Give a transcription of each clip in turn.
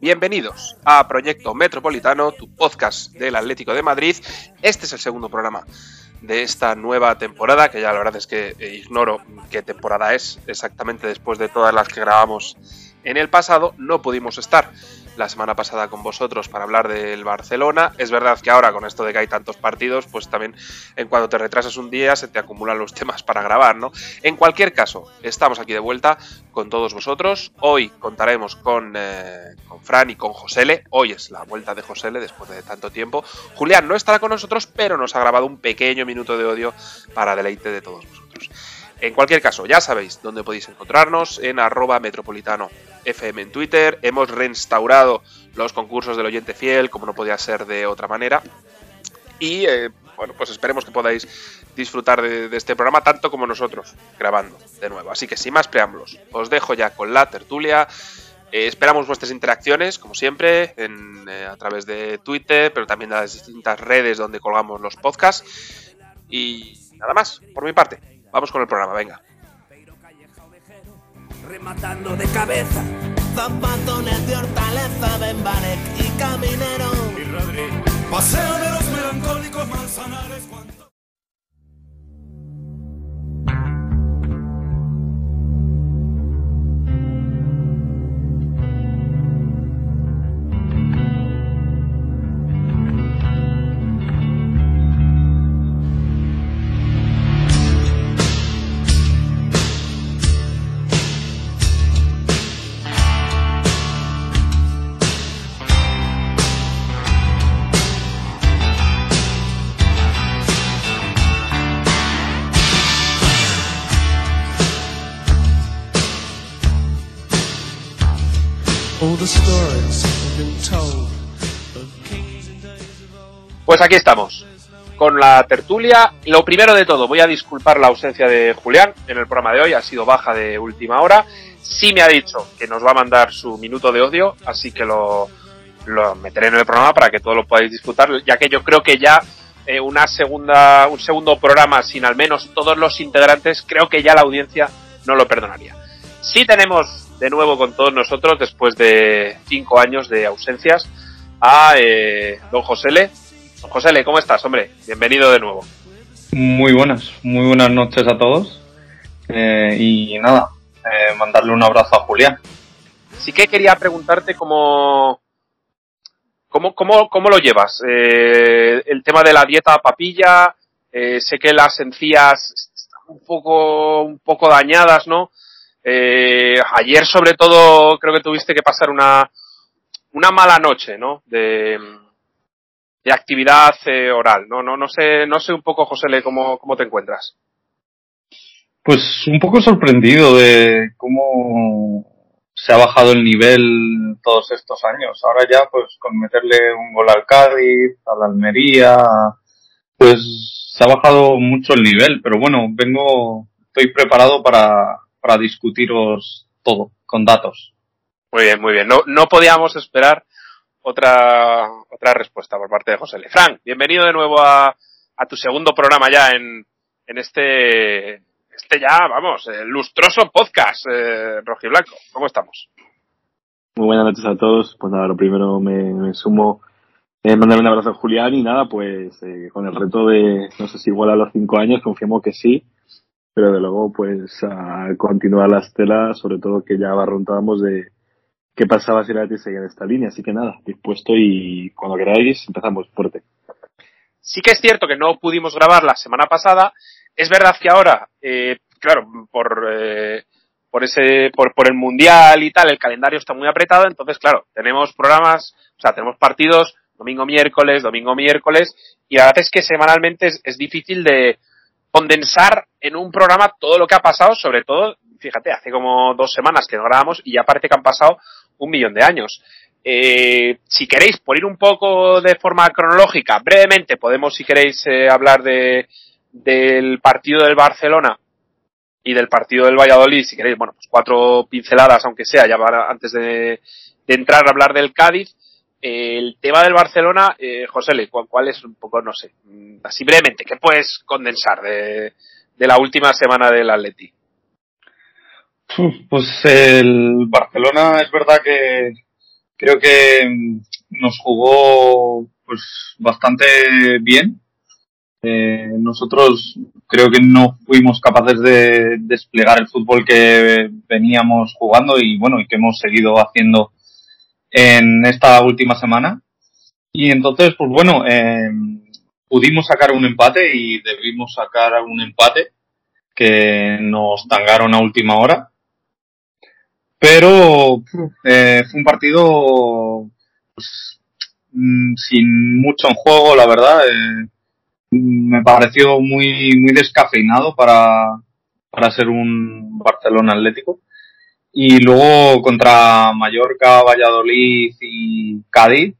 Bienvenidos a Proyecto Metropolitano, tu podcast del Atlético de Madrid. Este es el segundo programa de esta nueva temporada, que ya la verdad es que eh, ignoro qué temporada es exactamente después de todas las que grabamos en el pasado. No pudimos estar la semana pasada con vosotros para hablar del Barcelona. Es verdad que ahora con esto de que hay tantos partidos, pues también en cuando te retrasas un día se te acumulan los temas para grabar, ¿no? En cualquier caso, estamos aquí de vuelta con todos vosotros. Hoy contaremos con, eh, con Fran y con Josele. Hoy es la vuelta de Josele después de tanto tiempo. Julián no estará con nosotros, pero nos ha grabado un pequeño minuto de odio para deleite de todos vosotros. En cualquier caso, ya sabéis dónde podéis encontrarnos en arroba metropolitano FM en Twitter. Hemos reinstaurado los concursos del oyente fiel, como no podía ser de otra manera. Y eh, bueno, pues esperemos que podáis disfrutar de, este programa tanto como nosotros, grabando de nuevo. Así que sin más preámbulos, os dejo ya con la tertulia. Eh, esperamos vuestras interacciones, como siempre, eh, a través de Twitter, pero también de las distintas redes donde colgamos los podcasts. Y nada más, por mi parte. Vamos con el programa, venga. Rematando de cabeza. Zapatones de hortaleza, Benbarek y Caminero. Y Rodri. Paseo de los melancólicos manzanares. Pues aquí estamos, con la tertulia. Lo primero de todo, voy a disculpar la ausencia de Julián en el programa de hoy, ha sido baja de última hora. Sí me ha dicho que nos va a mandar su minuto de odio, así que lo, meteré en el programa para que todos lo podáis disfrutar, ya que yo creo que ya eh, una segunda, un segundo programa sin al menos todos los integrantes, creo que ya la audiencia no lo perdonaría. Sí tenemos de nuevo con todos nosotros, después de cinco años de ausencias, a eh, don Josele. José ¿cómo estás, hombre? Bienvenido de nuevo. Muy buenas, muy buenas noches a todos. Eh, y nada, eh, mandarle un abrazo a Julián. Sí que quería preguntarte cómo, cómo, cómo, cómo lo llevas. Eh, el tema de la dieta papilla, sé que las encías están un poco, un poco dañadas, ¿no? Ayer sobre todo creo que tuviste que pasar una, una mala noche, ¿no? De, de actividad eh, oral. No, no, no sé, no sé un poco, José, cómo, cómo te encuentras. Pues un poco sorprendido de cómo se ha bajado el nivel todos estos años. Ahora ya, pues con meterle un gol al Cádiz, a la Almería, pues se ha bajado mucho el nivel. Pero bueno, vengo, estoy preparado para, para discutiros todo con datos. Muy bien, muy bien. No, no podíamos esperar otra, otra respuesta por parte de José Lefranc, bienvenido de nuevo a, a tu segundo programa ya en, en este, este ya, vamos, lustroso podcast eh, rojiblanco. ¿Cómo estamos? Muy buenas noches a todos. Pues nada, lo primero me, me sumo eh, mandar un abrazo a Julián y nada, pues eh, con el reto de, no sé si igual a los cinco años, confiamos que sí, pero de luego pues a continuar las telas, sobre todo que ya barrontábamos de, qué pasaba si la Betis seguía en esta línea. Así que nada, dispuesto y cuando queráis empezamos fuerte. Sí que es cierto que no pudimos grabar la semana pasada. Es verdad que ahora, eh, claro, por, eh, por ese, por, por el mundial y tal, el calendario está muy apretado. Entonces, claro, tenemos programas, o sea, tenemos partidos domingo, miércoles, domingo, miércoles. Y la verdad es que semanalmente es, es difícil de condensar en un programa todo lo que ha pasado, sobre todo, fíjate, hace como dos semanas que no grabamos y ya parece que han pasado un millón de años. Eh, si queréis, por ir un poco de forma cronológica, brevemente, podemos, si queréis, eh, hablar de, del partido del Barcelona y del partido del Valladolid, si queréis, bueno, pues cuatro pinceladas, aunque sea, ya antes de, entrar a hablar del Cádiz. El tema del Barcelona, eh, José, ¿cuál, ¿cuál, es un poco, no sé, mm, así brevemente, qué puedes condensar de, de la última semana del Atleti? Pues el Barcelona es verdad que creo que mm, nos jugó pues bastante bien. Eh, nosotros creo que no fuimos capaces de desplegar el fútbol que veníamos jugando y bueno y que hemos seguido haciendo en esta última semana. Y entonces, pues bueno, eh, pudimos sacar un empate y debimos sacar un empate que nos tangaron a última hora. Pero eh, fue un partido pues, mm, sin mucho en juego, la verdad. Eh, me pareció muy, muy descafeinado para, para ser un Barcelona Atlético. Y luego contra Mallorca, Valladolid y Cádiz,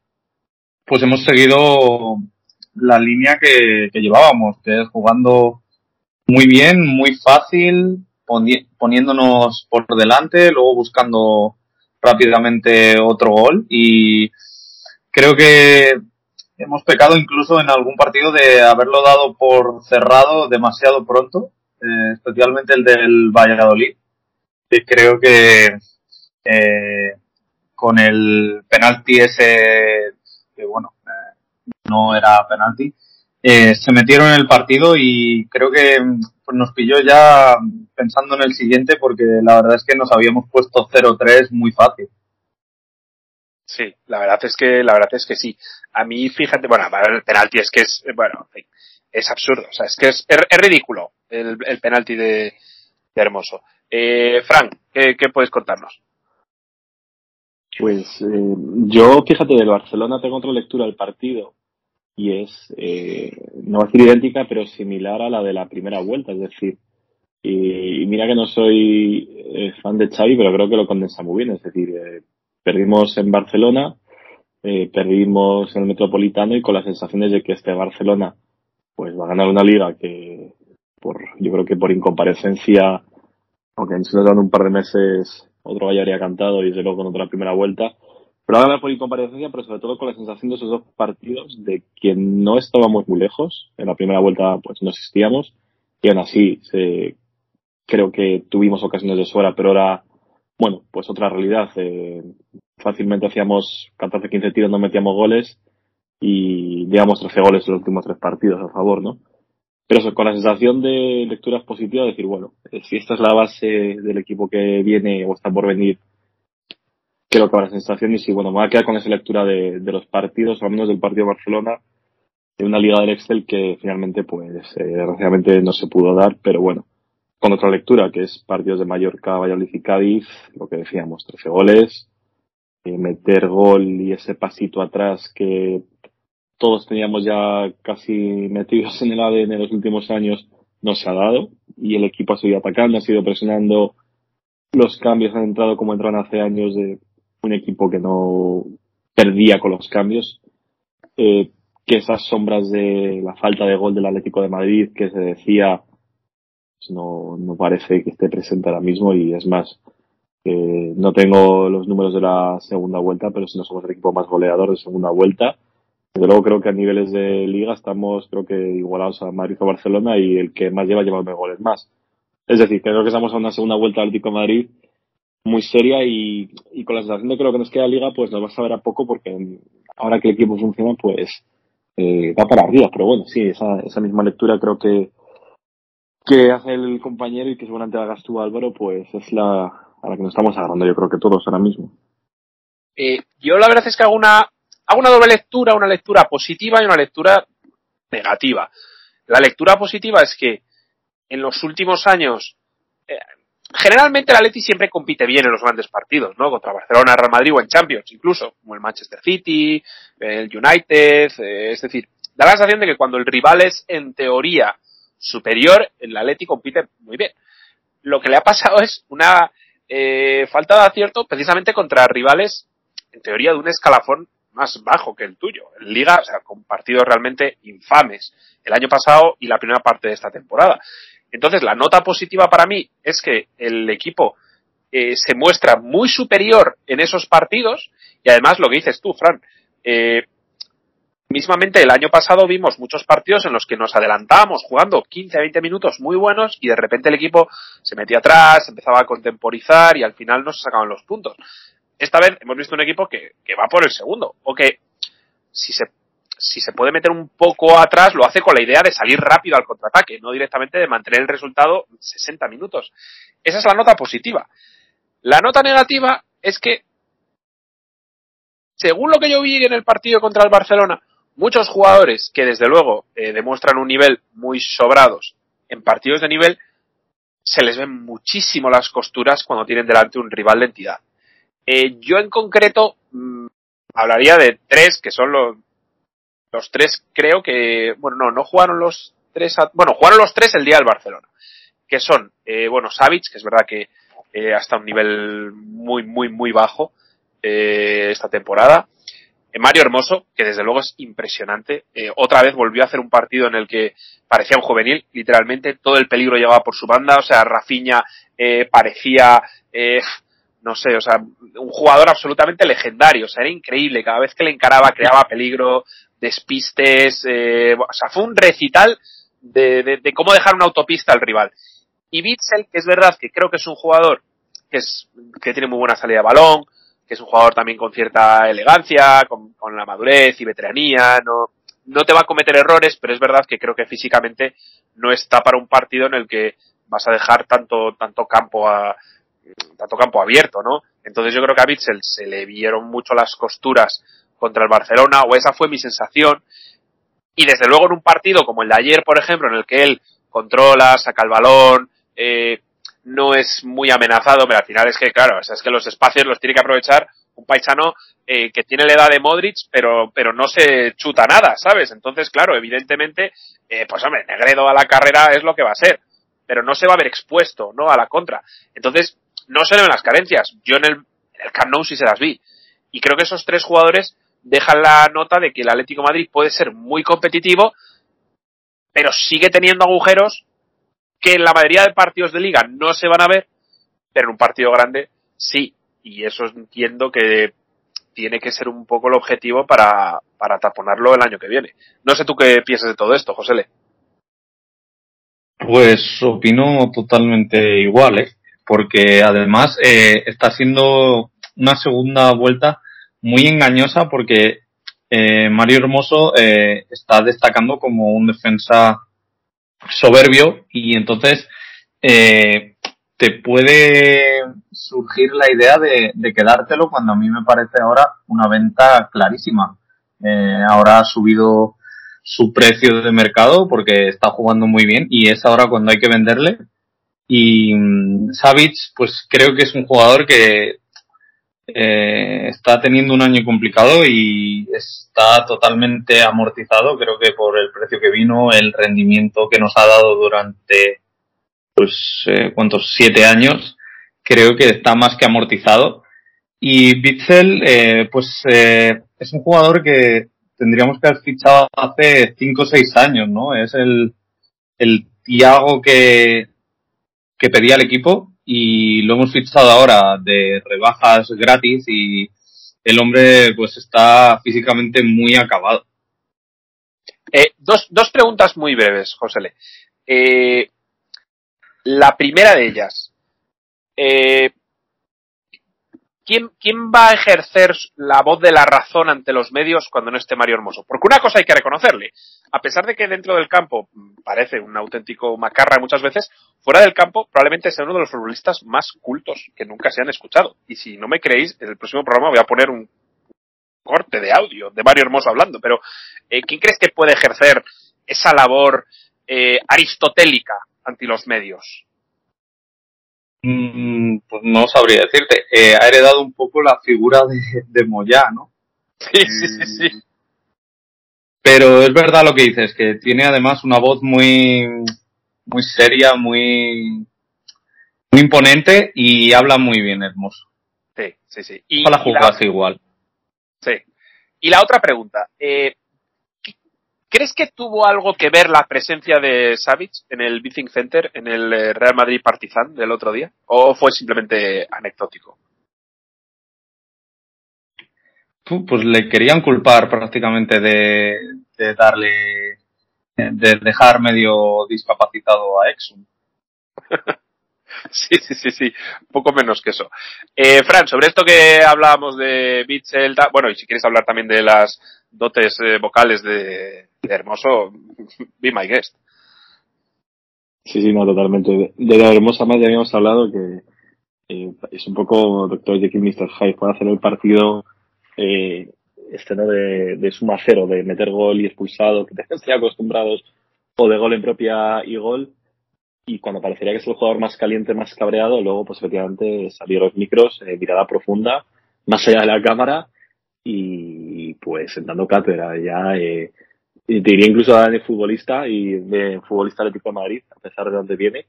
pues hemos seguido la línea que, que llevábamos, que es jugando muy bien, muy fácil, poniéndonos por delante, luego buscando rápidamente otro gol. Y creo que hemos pecado incluso en algún partido de haberlo dado por cerrado demasiado pronto, eh, especialmente el del Valladolid, que creo que eh, con el penalti ese, que bueno, eh, no era penalti, eh, se metieron en el partido y creo que pues, nos pilló ya pensando en el siguiente porque la verdad es que nos habíamos puesto 0-3 muy fácil. Sí, la verdad es que la verdad es que sí. A mí, fíjate, bueno, el penalti es que es, bueno, es absurdo, o sea, es que es, es, ridículo el, el penalti de, de Hermoso. Eh, Frank, ¿qué, ¿qué, puedes contarnos? Pues eh, yo, fíjate, del Barcelona tengo otra lectura del partido y es, eh, no va a ser idéntica, pero similar a la de la primera vuelta. Es decir, y, mira que no soy eh, fan de Xavi, pero creo que lo condensa muy bien. Es decir, eh, perdimos en Barcelona, eh, perdimos en el Metropolitano y con las sensaciones de que este Barcelona pues va a ganar una liga que por yo creo que por incomparecencia aunque en dan un par de meses otro gallo habría cantado y desde luego con otra primera vuelta pero a ganar por incomparecencia pero sobre todo con la sensación de esos dos partidos de que no estábamos muy lejos en la primera vuelta pues no existíamos y aún así se, creo que tuvimos ocasiones de sobra pero ahora bueno, pues otra realidad. Eh, fácilmente hacíamos 14-15 tiros, no metíamos goles y llevamos 13 goles en los últimos tres partidos a favor, ¿no? Pero eso, con la sensación de lecturas positivas, decir, bueno, eh, si esta es la base del equipo que viene o está por venir, creo que habrá sensación. Y si, bueno, me voy a quedar con esa lectura de, de los partidos, al menos del partido de Barcelona, de una liga del Excel que finalmente, pues, eh, desgraciadamente no se pudo dar, pero bueno, con otra lectura, que es partidos de Mallorca, Valladolid y Cádiz, lo que decíamos, 13 goles, eh, meter gol y ese pasito atrás que todos teníamos ya casi metidos en el ADN en los últimos años, no se ha dado y el equipo ha seguido atacando, ha seguido presionando. Los cambios han entrado como entraron hace años de un equipo que no perdía con los cambios. Eh, que esas sombras de la falta de gol del Atlético de Madrid que se decía pues no, no parece que esté presente ahora mismo y es más, eh, no tengo los números de la segunda vuelta, pero si no somos el equipo más goleador de segunda vuelta. Desde luego creo que a niveles de liga estamos creo que igualados a Madrid o Barcelona y el que más lleva lleva goles más. Es decir, creo que estamos a una segunda vuelta Atlético Madrid muy seria y, y con la sensación de que lo que nos queda liga pues nos va a saber a poco porque ahora que el equipo funciona pues eh, va para arriba. Pero bueno, sí, esa, esa misma lectura creo que que hace el compañero y que seguramente hagas tú Álvaro pues es la a la que nos estamos agarrando yo creo que todos ahora mismo. Eh, yo la verdad es que hago una, hago una doble lectura, una lectura positiva y una lectura negativa. La lectura positiva es que en los últimos años, eh, generalmente el Atleti siempre compite bien en los grandes partidos, ¿no? Contra Barcelona, Real Madrid o en Champions, incluso, como el Manchester City, el United, eh, es decir, da la sensación de que cuando el rival es, en teoría, superior, el Atleti compite muy bien. Lo que le ha pasado es una eh, falta de acierto precisamente contra rivales, en teoría, de un escalafón más bajo que el tuyo. En Liga, o sea, con partidos realmente infames el año pasado y la primera parte de esta temporada. Entonces, la nota positiva para mí es que el equipo eh, se muestra muy superior en esos partidos y además lo que dices tú, Fran, eh, mismamente el año pasado vimos muchos partidos en los que nos adelantábamos jugando 15 a 20 minutos muy buenos y de repente el equipo se metía atrás, empezaba a contemporizar y al final no se sacaban los puntos. Esta vez hemos visto un equipo que, va por el segundo, o que si se, si se puede meter un poco atrás, lo hace con la idea de salir rápido al contraataque, no directamente de mantener el resultado 60 minutos. Esa es la nota positiva. La nota negativa es que, según lo que yo vi en el partido contra el Barcelona, muchos jugadores que desde luego eh, demuestran un nivel muy sobrados en partidos de nivel, se les ven muchísimo las costuras cuando tienen delante un rival de entidad. Eh, yo en concreto mmm, hablaría de tres, que son los, los tres, creo que, bueno, no, no jugaron los tres, a, bueno, jugaron los tres el día del Barcelona, que son, eh, bueno, Savic, que es verdad que eh, hasta un nivel muy, muy, muy bajo eh, esta temporada. Eh, Mario Hermoso, que desde luego es impresionante, otra vez volvió a hacer un partido en el que parecía un juvenil, literalmente todo el peligro llegaba por su banda, o sea, Rafinha eh, parecía, eh, no sé, o sea, un jugador absolutamente legendario, o sea, era increíble, cada vez que le encaraba creaba peligro, despistes, eh, o sea, fue un recital de, de, de cómo dejar una autopista al rival. Y Bitzel, que es verdad que creo que es un jugador que, es, que tiene muy buena salida de balón, que es un jugador también con cierta elegancia, con, con, la madurez y veteranía, no, no te va a cometer errores, pero es verdad que creo que físicamente no está para un partido en el que vas a dejar tanto, tanto campo a, tanto campo abierto, ¿no? Entonces yo creo que a Bitzel se le vieron mucho las costuras contra el Barcelona, o esa fue mi sensación, y desde luego en un partido como el de ayer, por ejemplo, en el que él controla, saca el balón, eh, no es muy amenazado, pero al final es que, claro, es que los espacios los tiene que aprovechar un paisano eh, que tiene la edad de Modric, pero, pero no se chuta nada, ¿sabes? Entonces, claro, evidentemente, eh, pues hombre, Negredo a la carrera es lo que va a ser, pero no se va a ver expuesto, ¿no? A la contra. Entonces, no se ven las carencias. Yo en el, en Camp Nou sí se las vi. Y creo que esos tres jugadores dejan la nota de que el Atlético Madrid puede ser muy competitivo, pero sigue teniendo agujeros que en la mayoría de partidos de liga no se van a ver, pero en un partido grande sí. Y eso entiendo que tiene que ser un poco el objetivo para, para taponarlo el año que viene. No sé tú qué piensas de todo esto, José Le. Pues opino totalmente igual, ¿eh? Porque además eh, está siendo una segunda vuelta muy engañosa porque eh, Mario Hermoso eh, está destacando como un defensa soberbio y entonces eh, te puede surgir la idea de, de, quedártelo cuando a mí me parece ahora una venta clarísima. Eh, ahora ha subido su precio de mercado porque está jugando muy bien y es ahora cuando hay que venderle. Y Savic, pues creo que es un jugador que eh, está teniendo un año complicado y está totalmente amortizado, creo que por el precio que vino, el rendimiento que nos ha dado durante, pues, eh, ¿cuántos? Siete años, creo que está más que amortizado. Y Bitzel, eh, pues, eh, es un jugador que tendríamos que haber fichado hace cinco o seis años, ¿no? Es el, el Tiago que, que pedía el equipo y lo hemos fichado ahora de rebajas gratis y el hombre pues está físicamente muy acabado. Eh, dos, dos preguntas muy breves, José. Eh, la primera de ellas, eh, ¿quién, ¿quién va a ejercer la voz de la razón ante los medios cuando no esté Mario Hermoso? Porque una cosa hay que reconocerle, a pesar de que dentro del campo parece un auténtico macarra muchas veces, fuera del campo probablemente sea uno de los futbolistas más cultos que nunca se han escuchado. Y si no me creéis, en el próximo programa voy a poner un corte de audio de Mario Hermoso hablando, pero eh, ¿quién crees que puede ejercer esa labor eh, aristotélica ante los medios? Mm, pues no sabría decirte. Eh, ha heredado un poco la figura de, de Moyá, ¿no? Sí, sí, sí, sí. Pero es verdad lo que dices, que tiene además una voz muy, muy seria, muy, muy imponente y habla muy bien, hermoso. Sí, sí, sí. Y, Ojalá jugase la... igual. Sí. Y la otra pregunta, eh, ¿crees que tuvo algo que ver la presencia de Savic en el Bithing Center, en el eh, Real Madrid Partizan del otro día? ¿O fue simplemente anecdótico? Pues le querían culpar prácticamente de, de darle, de dejar medio discapacitado a Exum. Sí, sí, sí, sí, poco menos que eso. Eh, Fran, sobre esto que hablábamos de Bitzel, bueno, y si quieres hablar también de las dotes eh, vocales de, Hermoso, be my guest. Sí, sí, no, totalmente. De, la Hermosa más ya habíamos hablado que eh, es un poco Doctor Jekyll Mr. Hyde, puede hacer el partido eh, este no de, de suma cero, de meter gol y expulsado, que tenemos ya acostumbrados, o de gol en propia y gol, y cuando parecería que es el jugador más caliente, más cabreado, luego pues efectivamente salieron los micros, eh, mirada profunda, más allá de la cámara, y pues sentando cátedra ya, eh, te diría incluso de futbolista y de futbolista atlético de Madrid, a pesar de dónde viene,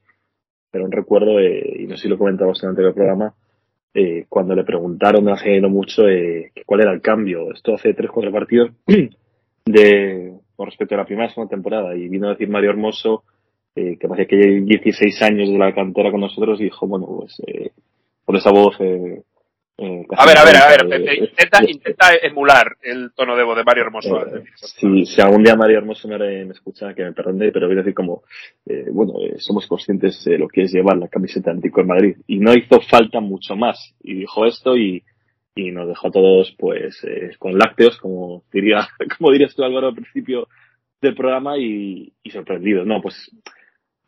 pero un recuerdo, eh, y no sé si lo comentamos en el anterior programa, eh, cuando le preguntaron hace no mucho eh, cuál era el cambio, esto hace tres, cuatro partidos, de, con respecto a la primera segunda temporada, y vino a decir Mario Hermoso, eh, que parecía que lleva 16 años de la cantera con nosotros, y dijo, bueno, pues, eh, por esa voz, eh, eh, a ver, a ver, a ver, eh, intenta, intenta emular el tono de voz de Mario Hermoso. Eh, si, si, algún día Mario Hermoso me, me escucha, que me perdone, pero voy a decir como, eh, bueno, somos conscientes de lo que es llevar la camiseta antico en Madrid. Y no hizo falta mucho más. Y dijo esto y, y nos dejó a todos, pues, con lácteos, como diría, como dirías tú Álvaro al principio del programa y, y sorprendidos. No, pues,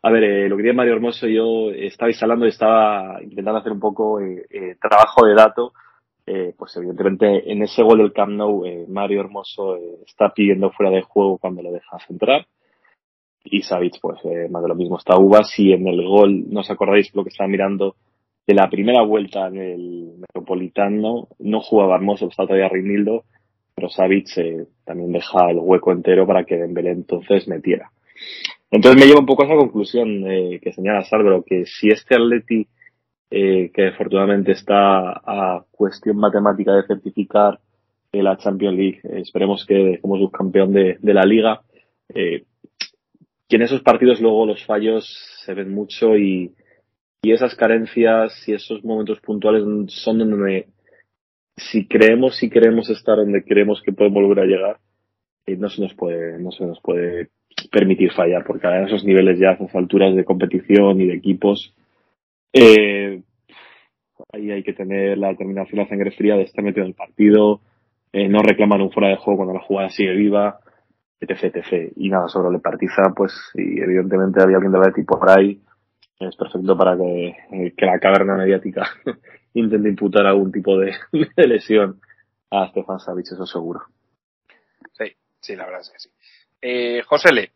a ver, lo que dice Mario Hermoso, yo estaba instalando y estaba intentando hacer un poco eh, eh, trabajo de dato. Eh, pues evidentemente en ese gol del Camp Nou, Mario Hermoso está pidiendo fuera de juego cuando lo dejas entrar. Y Savic, pues más de lo mismo, está Uvas. Y en el gol, no os acordáis lo que estaba mirando de la primera vuelta en el Metropolitano, no jugaba Hermoso, estaba todavía Reinildo, pero Savic también deja el hueco entero para que Dembélé entonces metiera. Entonces me lleva un poco a esa conclusión eh, que señala Álvaro, que si este Atleti, eh, que afortunadamente está a cuestión matemática de certificar la Champions League, eh, esperemos que como subcampeón de, la liga, eh, que en esos partidos luego los fallos se ven mucho y, y esas carencias y esos momentos puntuales son donde si creemos, si queremos estar donde creemos que podemos volver a llegar, no se nos puede, no se nos puede permitir fallar, porque a esos niveles ya, a esas alturas de competición y de equipos, eh, ahí hay que tener la determinación, la sangre fría de estar metido en el partido, eh, no reclamar un fuera de juego cuando la jugada sigue viva, etc, etc. Y nada, sobre le partiza, pues, y evidentemente había alguien de la tipo por ahí, es perfecto para que, eh, que la caverna mediática intente imputar algún tipo de, de lesión a Stefan Savic, eso seguro. Sí, sí, la verdad es que sí. Eh, José Le,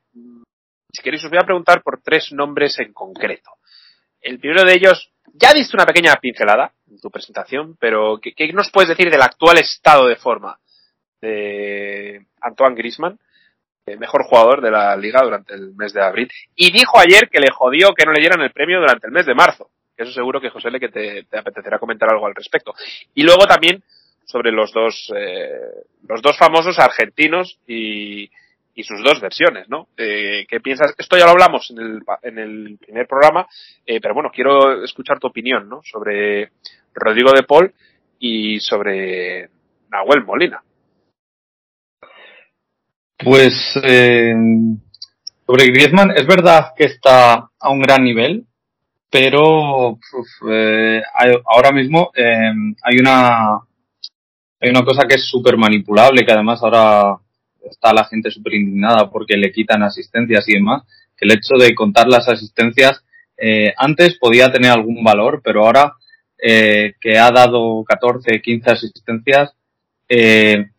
si queréis os voy a preguntar por tres nombres en concreto. El primero de ellos, ya diste una pequeña pincelada en tu presentación, pero ¿qué, nos puedes decir del actual estado de forma de Antoine Grisman, el mejor jugador de la liga durante el mes de abril? Y dijo ayer que le jodió que no le dieran el premio durante el mes de marzo. Eso seguro que José Le que te, te apetecerá comentar algo al respecto. Y luego también sobre los dos, eh, los dos famosos argentinos y, y sus dos versiones, ¿no? Eh, ¿Qué piensas? Esto ya lo hablamos en el, en el primer programa, eh, pero bueno, quiero escuchar tu opinión, ¿no? Sobre Rodrigo de Paul y sobre Nahuel Molina. Pues eh, sobre Griezmann es verdad que está a un gran nivel, pero ahora mismo hay una hay una cosa que es súper manipulable que además ahora está la gente súper indignada porque le quitan asistencias y demás, que el hecho de contar las asistencias eh, antes podía tener algún valor, pero ahora eh, que ha dado 14, 15 asistencias, eh,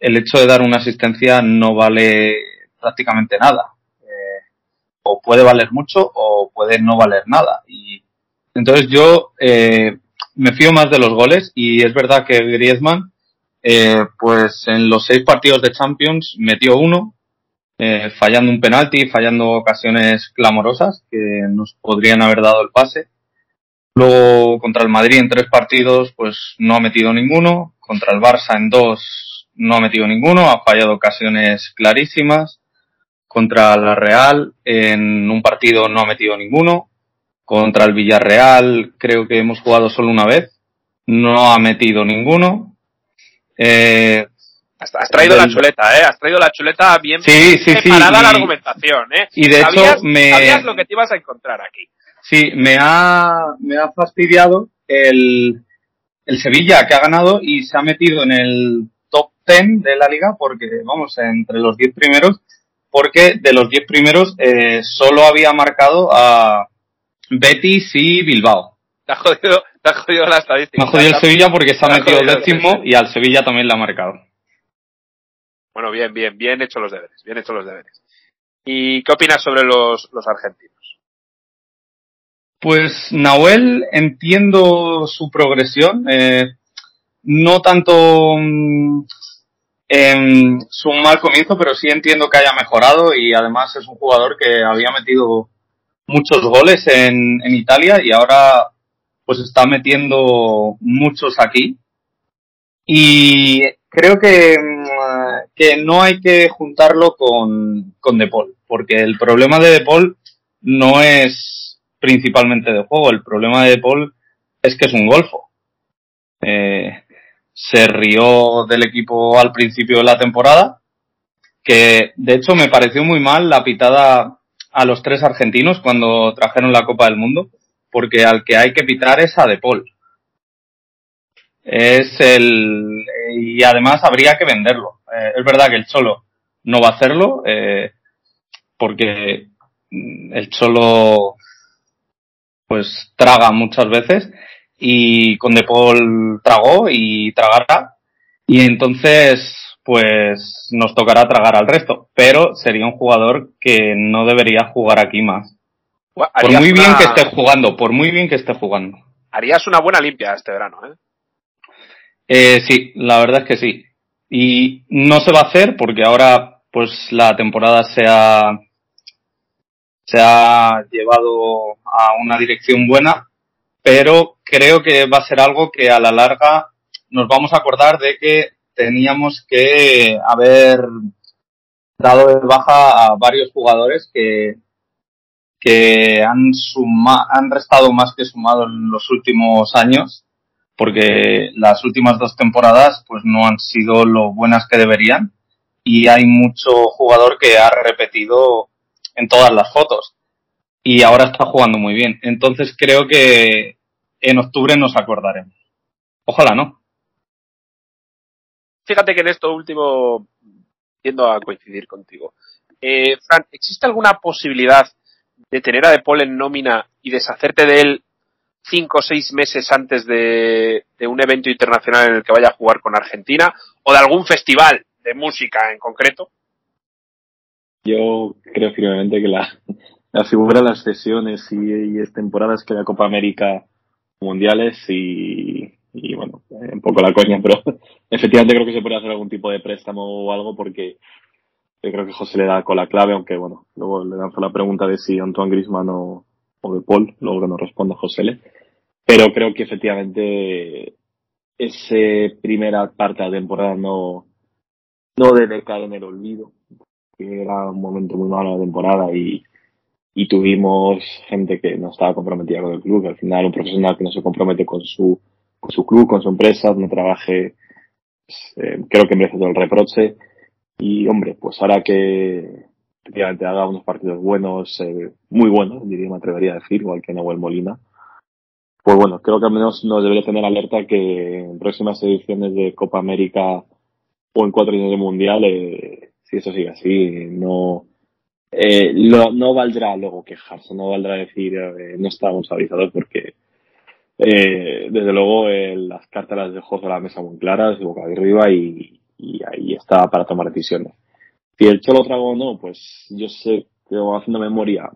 el hecho de dar una asistencia no vale prácticamente nada. Eh, o puede valer mucho o puede no valer nada. Y entonces yo eh, me fío más de los goles y es verdad que Griezmann eh, pues en los seis partidos de Champions metió uno, eh, fallando un penalti, fallando ocasiones clamorosas que nos podrían haber dado el pase. Luego contra el Madrid en tres partidos, pues no ha metido ninguno. Contra el Barça en dos no ha metido ninguno, ha fallado ocasiones clarísimas. Contra la Real en un partido no ha metido ninguno. Contra el Villarreal creo que hemos jugado solo una vez, no ha metido ninguno. Eh, has, traído la chuleta, ¿eh? Has traído la chuleta bien sí, sí, preparada la argumentación, ¿eh? Y de sabías, hecho me... Sabías lo que te ibas a encontrar aquí. Sí, me ha, me ha fastidiado el, el Sevilla que ha ganado y se ha metido en el top 10 de la liga porque, vamos, entre los 10 primeros, porque de los 10 primeros eh, solo había marcado a Betis y Bilbao. Te ha jodido, te ha jodido la estadística. Me ha jodido el Sevilla porque se ha metido décimo y al Sevilla también le ha marcado. Bueno, bien, bien, bien hecho los deberes, bien hecho los deberes. ¿Y qué opinas sobre los, los argentinos? Pues Nahuel entiendo su progresión, eh, no tanto mm, en su mal comienzo, pero sí entiendo que haya mejorado y además es un jugador que había metido muchos goles en, en Italia y ahora pues está metiendo muchos aquí. Y creo que, mm, que no hay que juntarlo con, con De porque el problema de De no es principalmente de juego, el problema de De es que es un golfo. Eh, se rió del equipo al principio de la temporada, que de hecho me pareció muy mal la pitada a los tres argentinos cuando trajeron la Copa del Mundo, porque al que hay que pitar es a De Paul. Es el y además habría que venderlo. Eh, es verdad que el Cholo no va a hacerlo, eh, porque el Cholo pues traga muchas veces y con De tragó y tragará y entonces pues nos tocará tragar al resto, pero sería un jugador que no debería jugar aquí más. Por muy bien que esté jugando, por muy bien que esté jugando. Harías una buena limpia este verano, ¿eh? Eh, sí, la verdad es que sí. Y no se va a hacer porque ahora pues la temporada se ha, se ha llevado a una dirección buena, pero creo que va a ser algo que a la larga nos vamos a acordar de que teníamos que haber dado de baja a varios jugadores que, que han, suma, han restado más que sumado en los últimos años porque las últimas dos temporadas pues no han sido lo buenas que deberían y hay mucho jugador que ha repetido en todas las fotos y ahora está jugando muy bien. Entonces creo que en octubre nos acordaremos. Ojalá no. Fíjate que en esto último tiendo a coincidir contigo. Eh, Fran, ¿existe alguna posibilidad de tener a De Paul en nómina y deshacerte de él cinco o seis meses antes de, un evento internacional en el que vaya a jugar con Argentina o de algún festival de música en concreto? Yo creo firmemente que la, figura de las sesiones y, y temporadas que la Copa América mundiales y, y bueno, un poco la coña, pero efectivamente creo que se puede hacer algún tipo de préstamo o algo porque yo creo que José le da con la clave, aunque bueno, luego le lanzo la pregunta de si Antoine Griezmann o, o de Paul, luego que nos responda José Le. Pero creo que efectivamente ese primera parte de la temporada no, no debe caer en el olvido, que era un momento muy malo de la temporada y, y tuvimos gente que no estaba comprometida con el club, que al final un profesional que no se compromete con su, con su club, con su empresa, no trabaje, pues, eh, creo que merece todo el reproche. Y hombre, pues ahora que efectivamente haga unos partidos buenos, eh, muy buenos, diría, me atrevería a decir, igual que Nahuel Molina, pues bueno, creo que al menos nos debería tener alerta que en próximas ediciones de Copa América o en cuatro años de Mundial, eh, si eso sigue así, no, eh, no valdrá luego quejarse, no valdrá decir eh, no estábamos avisados porque eh, desde luego eh, las cartas las dejó sobre la mesa muy claras, boca arriba y, y ahí está para tomar decisiones. Si el Cholo trago o no, pues yo sé que haciendo memoria,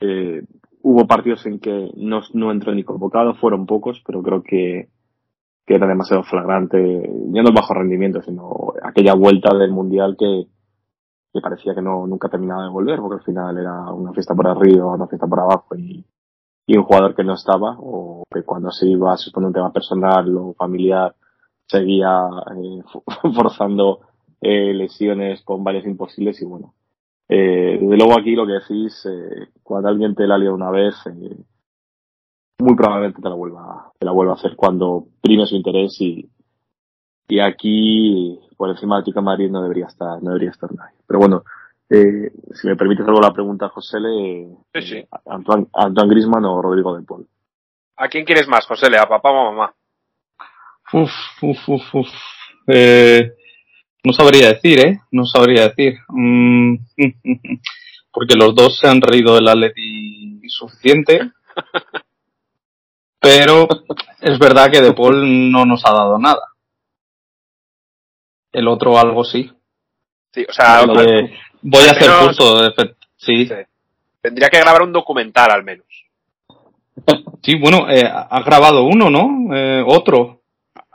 eh, hubo partidos en que no, no entró ni convocado, fueron pocos, pero creo que, que era demasiado flagrante, ya no el bajo rendimiento, sino aquella vuelta del Mundial que, que parecía que no nunca terminaba de volver, porque al final era una fiesta por arriba, una fiesta por abajo y, y un jugador que no estaba, o que cuando se iba a suponer un tema personal o familiar, seguía eh, forzando eh, lesiones con varias imposibles y bueno. Eh, desde luego aquí lo que decís, eh, cuando alguien te la lía una vez, eh, muy probablemente te la vuelva, te la vuelva a hacer cuando prime su interés y, y aquí por encima del Atlético de Madrid no debería estar, no debería estar nadie. Pero bueno, Eh, si me permites algo la pregunta, José, le, Sí, sí. eh, Antoine, Antoine Griezmann o Rodrigo de Paul. ¿A quién quieres más, José? ¿A papá o a mamá? Uf, uf, uf, uf. Eh, no sabría decir, ¿eh? No sabría decir. Mm, porque los dos se han reído del Atleti suficiente. Pero es verdad que De Paul no nos ha dado nada. El otro algo sí. Sí, o sea, de- voy a menos- justo. de Sí, Sí. tendría que grabar un documental al menos. sí, bueno, eh, ha grabado uno, ¿no? Eh, otro.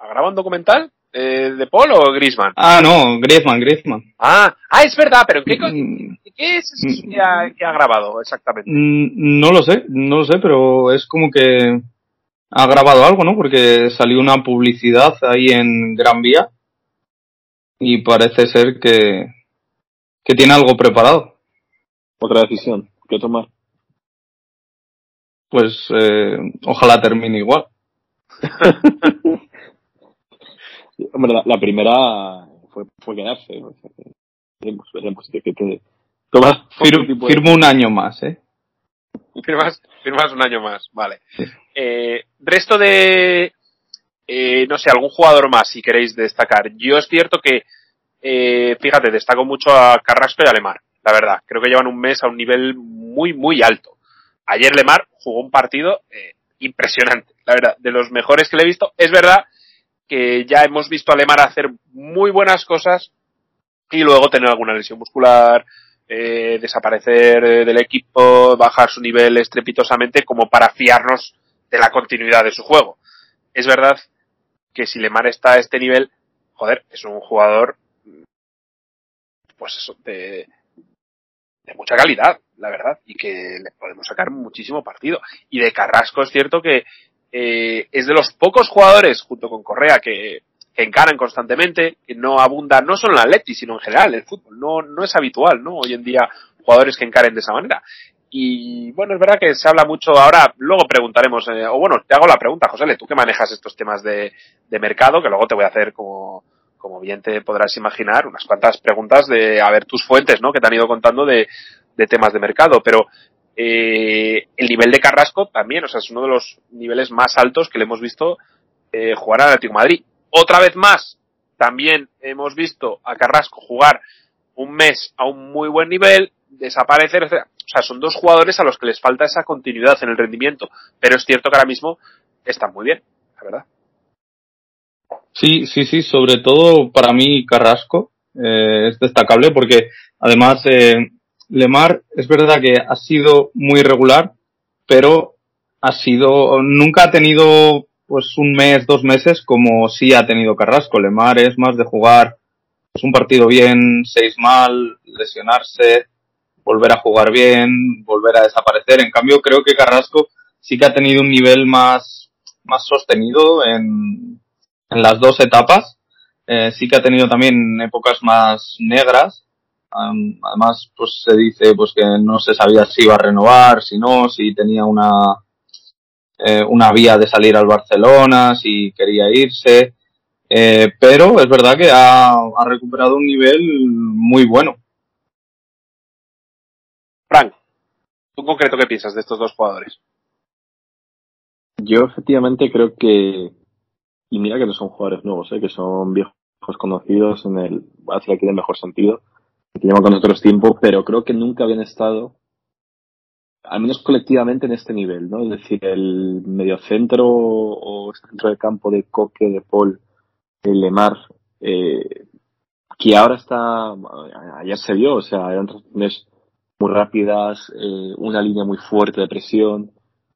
¿Ha grabado un documental? Eh, ¿De Paul o Griezmann? Ah, no, Griezmann, Griezmann. Ah, ah, es verdad, pero ¿en qué, Mm, qué es eso que ha, que ha grabado exactamente? Mm, No lo sé, no lo sé, pero es como que ha grabado algo, ¿no? Porque salió una publicidad ahí en Gran Vía y parece ser que, que tiene algo preparado. Otra decisión que tomar. Pues eh, ojalá termine igual. Hombre, la, la primera fue, fue quedarse. o sea que veremos, veremos que, que, que tomar Fir- otro tipo de- firmo un año más, ¿eh? Firmas, firmas un año más, vale. Eh, resto de, eh, no sé, algún jugador más si queréis destacar. Yo es cierto que, eh, fíjate, destaco mucho a Carrasco y a Lemar, la verdad. Creo que llevan un mes a un nivel muy, muy alto. Ayer Lemar jugó un partido eh, impresionante, la verdad, de los mejores que le he visto. Es verdad que ya hemos visto a Lemar hacer muy buenas cosas y luego tener alguna lesión muscular, eh, desaparecer eh, del equipo, bajar su nivel estrepitosamente como para fiarnos de la continuidad de su juego. Es verdad que si Lemar está a este nivel, joder, es un jugador pues eso, de, de mucha calidad, la verdad, y que le podemos sacar muchísimo partido. Y de Carrasco es cierto que eh, es de los pocos jugadores, junto con Correa, que, encaran constantemente, que no abundan, no solo en el Atleti, sino en general en el fútbol. No, no es habitual, ¿no? Hoy en día jugadores que encaren de esa manera. Y bueno, es verdad que se habla mucho ahora, luego preguntaremos, eh, o bueno, te hago la pregunta, José, tú que manejas estos temas de, de mercado, que luego te voy a hacer como, como bien te podrás imaginar, unas cuantas preguntas de a ver tus fuentes, ¿no? Que te han ido contando de, de temas de mercado, pero eh, el nivel de Carrasco también, o sea, es uno de los niveles más altos que le hemos visto eh, jugar al Atlético de Madrid. Otra vez más, también hemos visto a Carrasco jugar un mes a un muy buen nivel, desaparecer, etc. O sea, son dos jugadores a los que les falta esa continuidad en el rendimiento, pero es cierto que ahora mismo están muy bien, la verdad. Sí, sí, sí, sobre todo para mí Carrasco eh, es destacable porque además eh, Lemar es verdad que ha sido muy regular, pero ha sido, nunca ha tenido pues un mes, dos meses como sí ha tenido Carrasco. Lemar es más de jugar pues, un partido bien, seis mal, lesionarse, volver a jugar bien, volver a desaparecer. En cambio, creo que Carrasco sí que ha tenido un nivel más, más sostenido en, en las dos etapas. Eh, sí que ha tenido también épocas más negras. Um, además, pues se dice pues que no se sabía si iba a renovar, si no, si tenía una eh, una vía de salir al Barcelona, si quería irse. Eh, pero es verdad que ha, ha recuperado un nivel muy bueno. Frank, ¿tú en concreto qué piensas de estos dos jugadores? Yo efectivamente creo que, y mira que no son jugadores nuevos, ¿eh? que son viejos conocidos en el, voy a decir aquí en el mejor sentido, que llevan con nosotros tiempo, pero creo que nunca habían estado, al menos colectivamente, en este nivel, ¿no? Es decir, el mediocentro o centro de campo de Coque, de Paul, de Lemar, eh, que ahora está, ayer se vio, o sea, eran transiciones muy rápidas, eh, una línea muy fuerte de presión,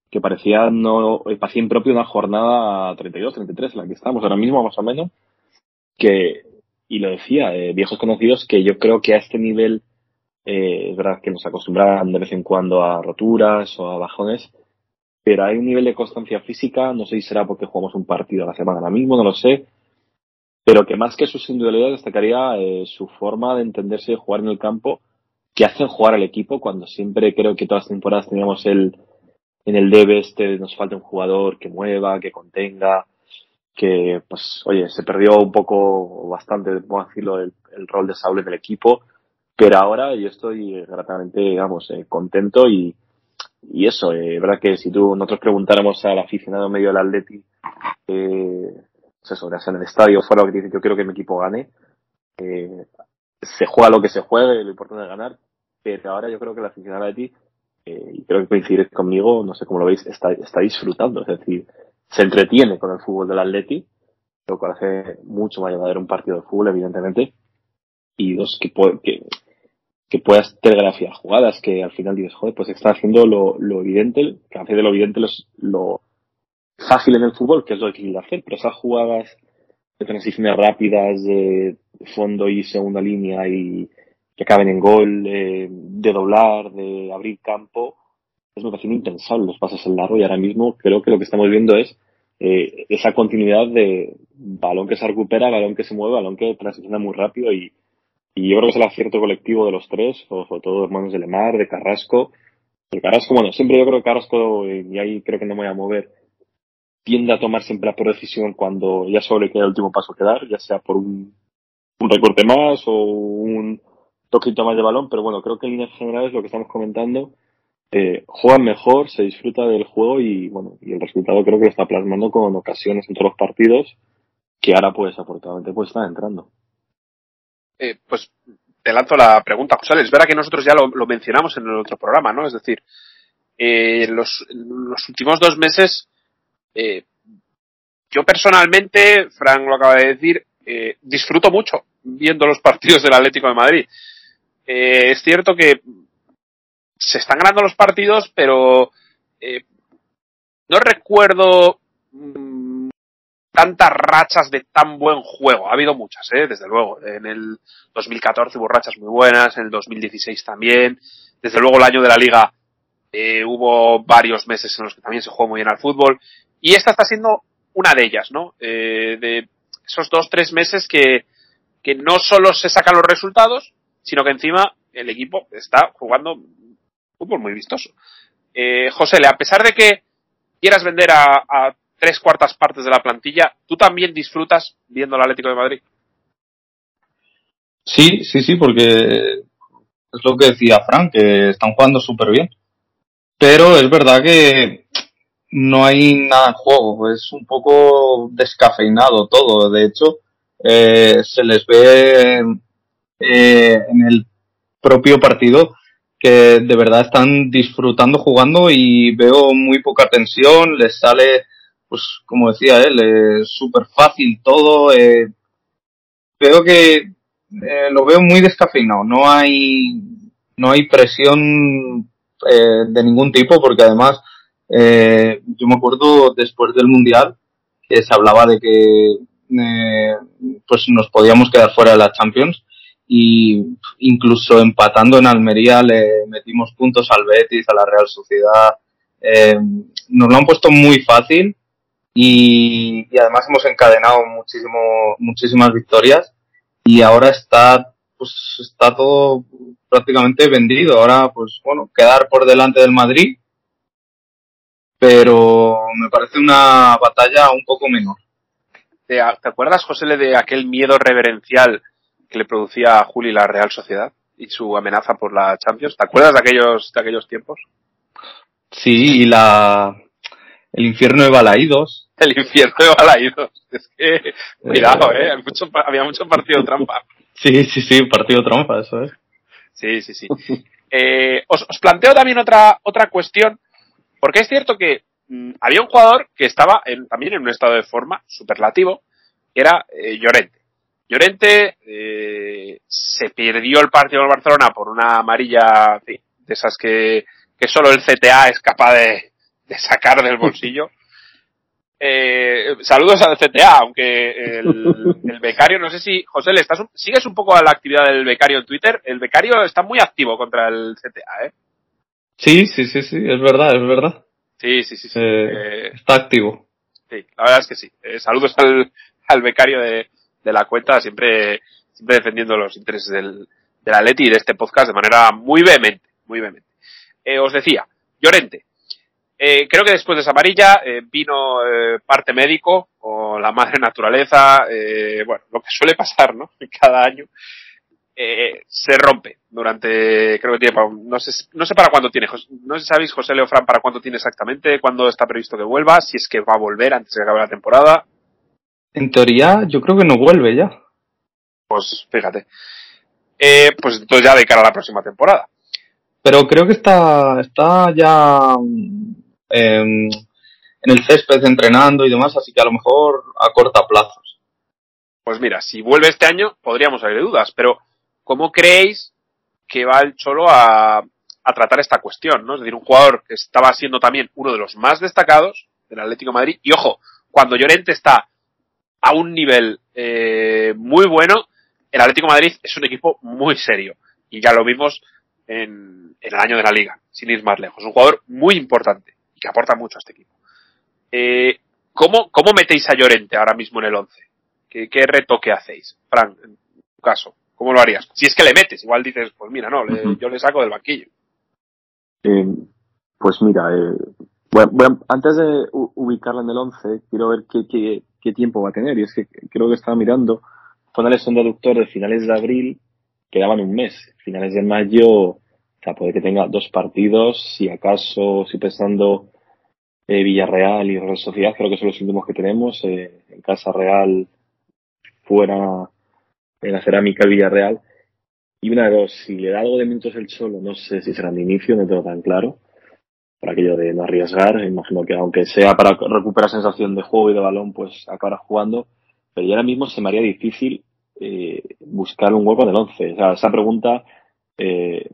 que parecía no parecía impropio una jornada 32, 33 en la que estamos ahora mismo más o menos que y lo decía eh, viejos conocidos que yo creo que a este nivel eh, es verdad que nos acostumbraban de vez en cuando a roturas o a bajones pero hay un nivel de constancia física no sé si será porque jugamos un partido a la semana ahora mismo no lo sé pero que más que sus individualidades destacaría eh, su forma de entenderse y jugar en el campo que hacen jugar al equipo cuando siempre creo que todas las temporadas teníamos el en el debe este nos falta un jugador que mueva, que contenga, que pues oye, se perdió un poco bastante, puedo decirlo, el, el rol de Saúl en el equipo Pero ahora yo estoy gratamente, digamos, eh, contento y, y eso, eh, verdad que si tú nosotros preguntáramos al aficionado medio del Atleti, eh, pues en el estadio fuera lo que dice, yo quiero que mi equipo gane, eh, se juega lo que se juegue, lo importante es ganar, pero ahora yo creo que el aficionado de ti, eh, y creo que coincidir conmigo, no sé cómo lo veis, está, está disfrutando, es decir, se entretiene con el fútbol del Atleti, lo cual hace mucho más llevadero un partido de fútbol, evidentemente, y dos, que, que, que puedas telegrafiar jugadas que al final dices, joder, pues está haciendo lo, evidente, que hace de lo evidente lo, lo fácil en el fútbol, que es lo que quiere hacer, pero esas jugadas de transiciones rápidas de fondo y segunda línea y que acaben en gol, eh, de doblar, de abrir campo, es muy fácil impensable los pasos en largo y ahora mismo creo que lo que estamos viendo es eh, esa continuidad de balón que se recupera, balón que se mueve, balón que transiciona muy rápido y, yo creo que es el acierto colectivo de los tres, sobre todo hermanos de Lemar, de Carrasco. El Carrasco, bueno, siempre yo creo que Carrasco, y ahí creo que no me voy a mover, tiende a tomar siempre la por decisión cuando ya solo le queda el último paso que dar, ya sea por un, un recorte más o un toquito más de balón, pero bueno, creo que en líneas generales lo que estamos comentando, eh, juegan mejor, se disfruta del juego y bueno, y el resultado creo que lo está plasmando con ocasiones en todos los partidos que ahora pues afortunadamente pues están entrando. Eh, pues te lanzo la pregunta, José. Es verdad que nosotros ya lo, mencionamos en el otro programa, ¿no? Es decir, eh, los, los últimos dos meses eh, yo personalmente, Frank lo acaba de decir, eh, disfruto mucho viendo los partidos del Atlético de Madrid. Eh, es cierto que se están ganando los partidos, pero eh, no recuerdo mmm, tantas rachas de tan buen juego. Ha habido muchas, ¿eh? desde luego. En el 2014 hubo rachas muy buenas, en el 2016 también. Desde luego el año de la liga eh, hubo varios meses en los que también se jugó muy bien al fútbol. Y esta está siendo una de ellas, ¿no? Eh, de esos dos, tres meses que, que no solo se sacan los resultados, sino que encima el equipo está jugando fútbol muy vistoso. Eh, José, a pesar de que quieras vender a, tres cuartas partes de la plantilla, ¿tú también disfrutas viendo el Atlético de Madrid? Sí, sí, sí, porque es lo que decía Frank, que están jugando súper bien. Pero es verdad que no hay nada en juego, es un poco descafeinado todo. De hecho, eh, se les ve eh, en el propio partido que de verdad están disfrutando jugando y veo muy poca tensión, les sale, pues como decía él, eh, súper fácil todo. Eh, veo que eh, lo veo muy descafeinado, no hay, no hay presión eh, de ningún tipo porque además eh, yo me acuerdo después del mundial que se hablaba de que eh, pues nos podíamos quedar fuera de la Champions y incluso empatando en Almería le metimos puntos al Betis, a la Real Sociedad. Eh, nos lo han puesto muy fácil y, además hemos encadenado muchísimo, muchísimas victorias y ahora está pues está todo prácticamente vendido. Ahora pues bueno, quedar por delante del Madrid pero me parece una batalla un poco menor. ¿Te, ¿Te, acuerdas, José, de aquel miedo reverencial que le producía a Juli la Real Sociedad y su amenaza por la Champions? ¿Te acuerdas de aquellos, de aquellos tiempos? Sí, y la el infierno de Balaídos. El infierno de Balaídos. Es que, cuidado, eh, había mucho, había mucho partido trampa. Sí, sí, sí, partido trampa, eso es. Sí, sí, sí. eh, os, os planteo también otra, otra cuestión porque es cierto que mmm, había un jugador que estaba en, también en un estado de forma superlativo, que era eh, Llorente. Llorente eh, se perdió el partido del Barcelona por una amarilla de esas que, que solo el CTA es capaz de, de sacar del bolsillo. Eh, saludos al CTA, aunque el, el, becario, no sé si, José, ¿le estás, sigues un poco a la actividad del becario en Twitter? El becario está muy activo contra el CTA, ¿eh? Sí, sí, sí, sí, es verdad, es verdad. Sí, sí, sí. sí. Eh, eh, está activo. Sí, la verdad es que sí. Eh, saludos al, al becario de, de, la cuenta, siempre, siempre defendiendo los intereses del, del Atleti y de este podcast de manera muy vehemente, muy vehemente. Eh, os decía, Llorente. Eh, creo que después de esa amarilla eh, vino parte médico o la madre naturaleza, bueno, lo que suele pasar, ¿no? Cada año. eh, se rompe durante, creo que tiene, no sé, no sé para cuándo tiene, no sé si sabéis José Leofran para cuándo tiene exactamente, cuándo está previsto que vuelva, si es que va a volver antes de que acabe la temporada. En teoría, yo creo que no vuelve ya. Pues fíjate. Eh, pues entonces ya de cara a la próxima temporada. Pero creo que está, está ya em, en el césped entrenando y demás, así que a lo mejor a corta plazos. Pues mira, si vuelve este año, podríamos haber dudas, pero ¿cómo creéis que va el Cholo a, a tratar esta cuestión? ¿no? Es decir, un jugador que estaba siendo también uno de los más destacados del Atlético de Madrid, y ojo, cuando Llorente está a un nivel eh, muy bueno, el Atlético de Madrid es un equipo muy serio. Y ya lo vimos en, el año de la liga, sin ir más lejos. Un jugador muy importante y que aporta mucho a este equipo. Eh, ¿cómo, ¿Cómo metéis a Llorente ahora mismo en el 11? ¿Qué, ¿Qué retoque hacéis, Frank, en tu caso? ¿Cómo lo harías? Si es que le metes, igual dices, pues mira, no, yo le saco del banquillo. Eh, pues mira, eh, bueno, antes de ubicarla en el 11, quiero ver qué, qué, qué, tiempo va a tener. Y es que creo que estaba mirando, fue una lesión de aductor de finales de abril, quedaban un mes. Finales de mayo, o sea, puede que tenga dos partidos, si acaso, si pensando eh, Villarreal y Real Sociedad, creo que son los últimos que tenemos. Eh, en Casa Real, fuera en la cerámica Villarreal. Y una de dos, si le da algo de minutos el solo, no sé si será de inicio, no tengo tan claro, para aquello de no arriesgar. Imagino que aunque sea para recuperar sensación de juego y de balón, pues acabará jugando. Pero ya ahora mismo se me haría difícil eh, buscar un hueco del once. O sea, esa pregunta, eh,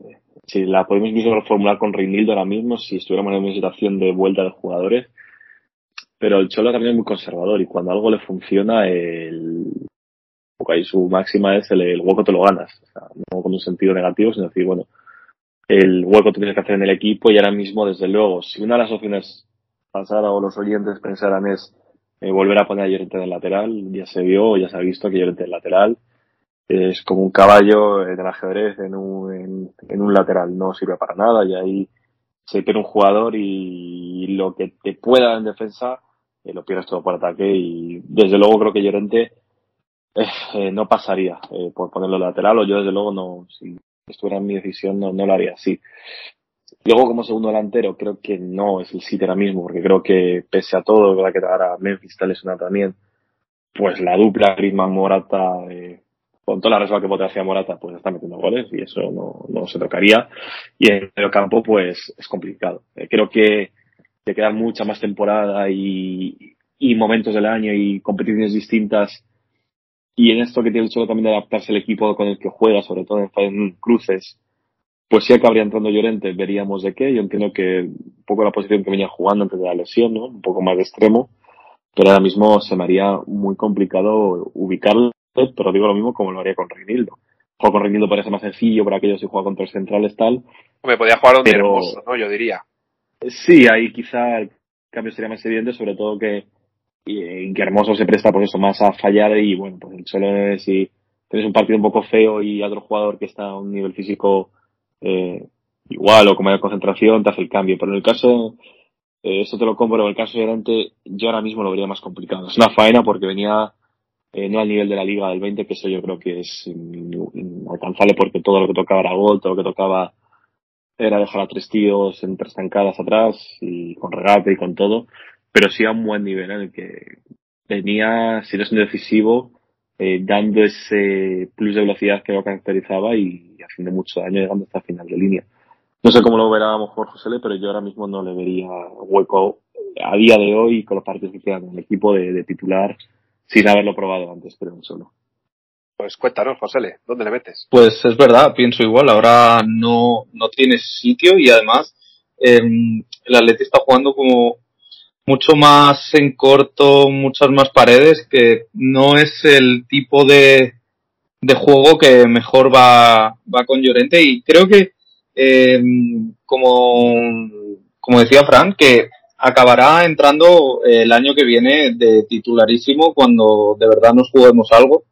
si la podemos incluso reformular con Reinildo ahora mismo, si estuviéramos en una situación de vuelta de jugadores. Pero el Cholo también es muy conservador y cuando algo le funciona, el, porque ahí su máxima es el, hueco te lo ganas. O sea, no con un sentido negativo, sino decir, bueno, el hueco tú tienes que hacer en el equipo y ahora mismo, desde luego, si una de las opciones pasara o los oyentes pensaran es eh, volver a poner a Llorente en el lateral, ya se vio, ya se ha visto que Llorente en lateral es como un caballo en el ajedrez en un, en, un lateral, no sirve para nada y ahí se pierde un jugador y lo que te pueda en defensa eh, lo pierdes todo por ataque y desde luego creo que Llorente eh, eh, no pasaría eh, por ponerlo lateral o yo desde luego no, estuviera en mi decisión no, no lo haría así. Luego como segundo delantero creo que no es el sitio ahora mismo porque creo que pese a todo, verdad que ahora Memphis está lesionado también, pues la dupla Griezmann Morata eh, con toda la reserva que bote hacia Morata pues está metiendo goles y eso no, no se tocaría y en el campo pues es complicado. creo que te queda mucha más temporada y, y momentos del año y competiciones distintas y en esto que tiene el solo también de adaptarse el equipo con el que juega, sobre todo en, cruces, pues sí acabaría entrando Llorente, veríamos de qué. Yo entiendo que un poco la posición que venía jugando antes de la lesión, ¿no? Un poco más de extremo, pero ahora mismo se me haría muy complicado ubicarlo, pero digo lo mismo como lo haría con Reinildo. Juego con Reinildo parece más sencillo para aquellos que juegan contra los centrales tal. Me podía jugar donde pero, hermoso, ¿no? Yo diría. Sí, ahí quizá el cambio sería más evidente, sobre todo que y, que Hermoso se presta por eso más a fallar y bueno, pues solo si tienes un partido un poco feo y otro jugador que está a un nivel físico eh, igual o con mayor concentración te hace el cambio. Pero en el caso, eh, eso te lo compro, en el caso de Llorente yo ahora mismo lo vería más complicado. Es una faena porque venía eh, no al nivel de la liga del 20, que eso yo creo que es inalcanzable porque todo lo que tocaba era gol, todo lo que tocaba era dejar a tres tíos en tres tancadas atrás y con regate y con todo pero sí a un buen nivel en el que venía siendo decisivo, eh, dando ese plus de velocidad que lo caracterizaba y, haciendo mucho daño llegando hasta el final de línea. No sé cómo lo verá a lo mejor José pero yo ahora mismo no le vería hueco a día de hoy con los partidos que quedan en el equipo de, titular sin haberlo probado antes, pero no solo. Pues cuéntanos, José, ¿dónde le metes? Pues es verdad, pienso igual. Ahora no, no tiene sitio y además eh, el Atleti está jugando como mucho más en corto, muchas más paredes, que no es el tipo de, de juego que mejor va, va con Llorente. Y creo que, eh, como, como decía Fran, que acabará entrando el año que viene de titularísimo cuando de verdad nos juguemos algo.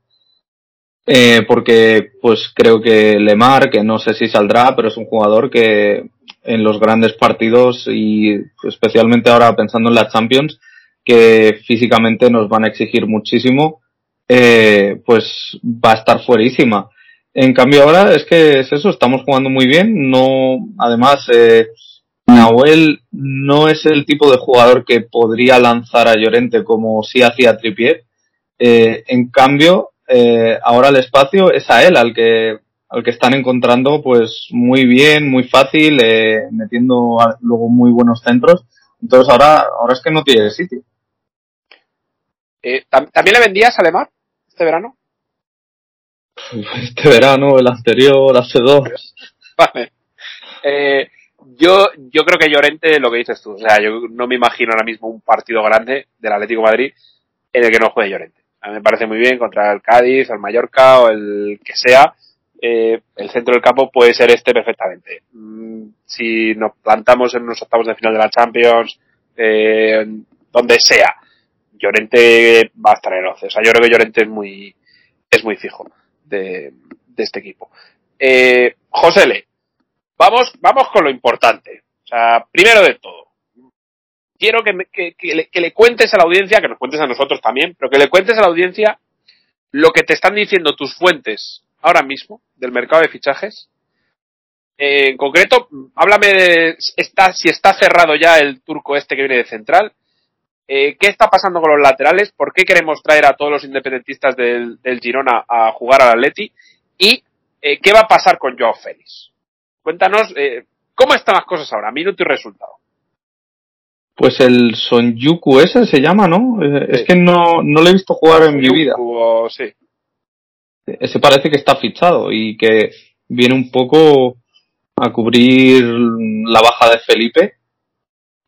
Eh, porque pues creo que Lemar, que no sé si saldrá, pero es un jugador que en los grandes partidos y especialmente ahora pensando en la Champions, que físicamente nos van a exigir muchísimo, eh, pues va a estar fuerísima. En cambio ahora es que es eso, estamos jugando muy bien, no, además, eh, Nahuel no es el tipo de jugador que podría lanzar a Llorente como si hacía Tripier. Eh, en cambio, ahora el espacio es a él al que al que están encontrando pues muy bien, muy fácil, eh, metiendo luego muy buenos centros. Entonces ahora ahora es que no tiene sitio. Eh, ¿También le vendías a Lemar este verano? Este verano, el anterior, hace dos. Vale. Eh, yo, yo creo que Llorente, lo que dices tú, o sea, yo no me imagino ahora mismo un partido grande del Atlético de Madrid en el que no juegue Llorente. A mí me parece muy bien contra el Cádiz, el Mallorca o el que sea. Eh, el centro del campo puede ser este perfectamente. Mm, si nos plantamos en unos octavos de final de la Champions, eh, donde sea, Llorente va a estar en el 11. O sea, yo creo que Llorente es muy, es muy fijo de, de este equipo. Eh, José Le, vamos, vamos con lo importante. O sea, primero de todo, quiero que, que, que, que, le, cuentes a la audiencia, que nos cuentes a nosotros también, pero que le cuentes a la audiencia lo que te están diciendo tus fuentes ahora mismo del mercado de fichajes. Eh, en concreto, háblame de está, si está cerrado ya el turco este que viene de central. Eh, ¿Qué está pasando con los laterales? ¿Por qué queremos traer a todos los independentistas del, del Girona a jugar al Atleti? ¿Y eh, qué va a pasar con Joao Félix? Cuéntanos eh, cómo están las cosas ahora, minuto y resultado. Pues el Sonjuku ese se llama, ¿no? Sí. Es que no, no lo he visto jugar en mi vida. O, sí. Ese parece que está fichado y que viene un poco a cubrir la baja de Felipe.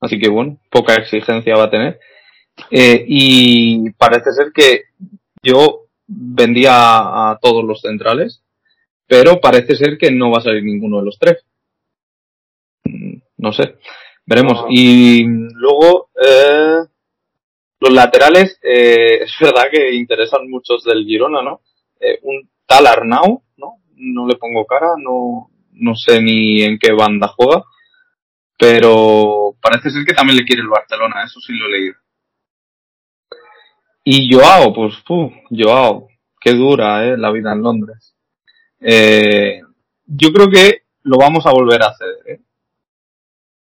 Así que bueno, poca exigencia va a tener. Eh, y parece ser que yo vendía a, a todos los centrales, pero parece ser que no va a salir ninguno de los tres. No sé. Veremos. No. Y luego, eh, los laterales, eh, es verdad que interesan muchos del Girona, ¿no? Eh, un tal Arnau, ¿no? No le pongo cara, no, no sé ni en qué banda juega, pero parece ser que también le quiere el Barcelona, eso sí lo he leído. Y Joao, pues, puf, Joao, qué dura, ¿eh? La vida en Londres. Eh, yo creo que lo vamos a volver a hacer, ¿eh?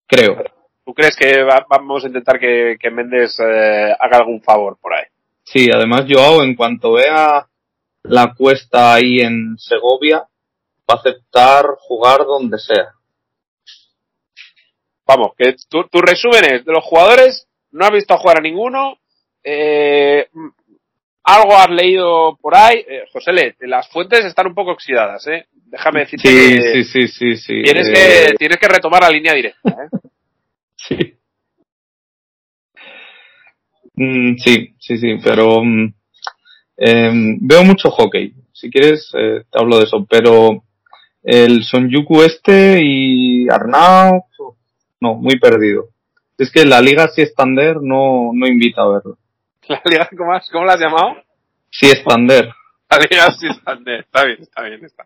Creo. ¿Tú crees que va, vamos a intentar que, que Méndez eh, haga algún favor por ahí? Sí, además Joao, en cuanto vea la cuesta ahí en Segovia, va a aceptar jugar donde sea. Vamos, que tus tu resúmenes de los jugadores, no has visto jugar a ninguno, eh, algo has leído por ahí. Eh, José Le, las fuentes están un poco oxidadas, ¿eh? Déjame decirte sí, que sí, sí, sí, sí. Tienes, eh... que, tienes que retomar la línea directa, ¿eh? sí. Mm, sí, sí, sí, pero mm, eh, veo mucho hockey. Si quieres, eh, te hablo de eso, pero el Sonjuku este y Arnau, no, muy perdido. Es que la liga si Stander no, no invita a verlo. ¿La liga cómo, has, cómo la has llamado? Si Stander. La liga si Stander, está bien, está bien, está.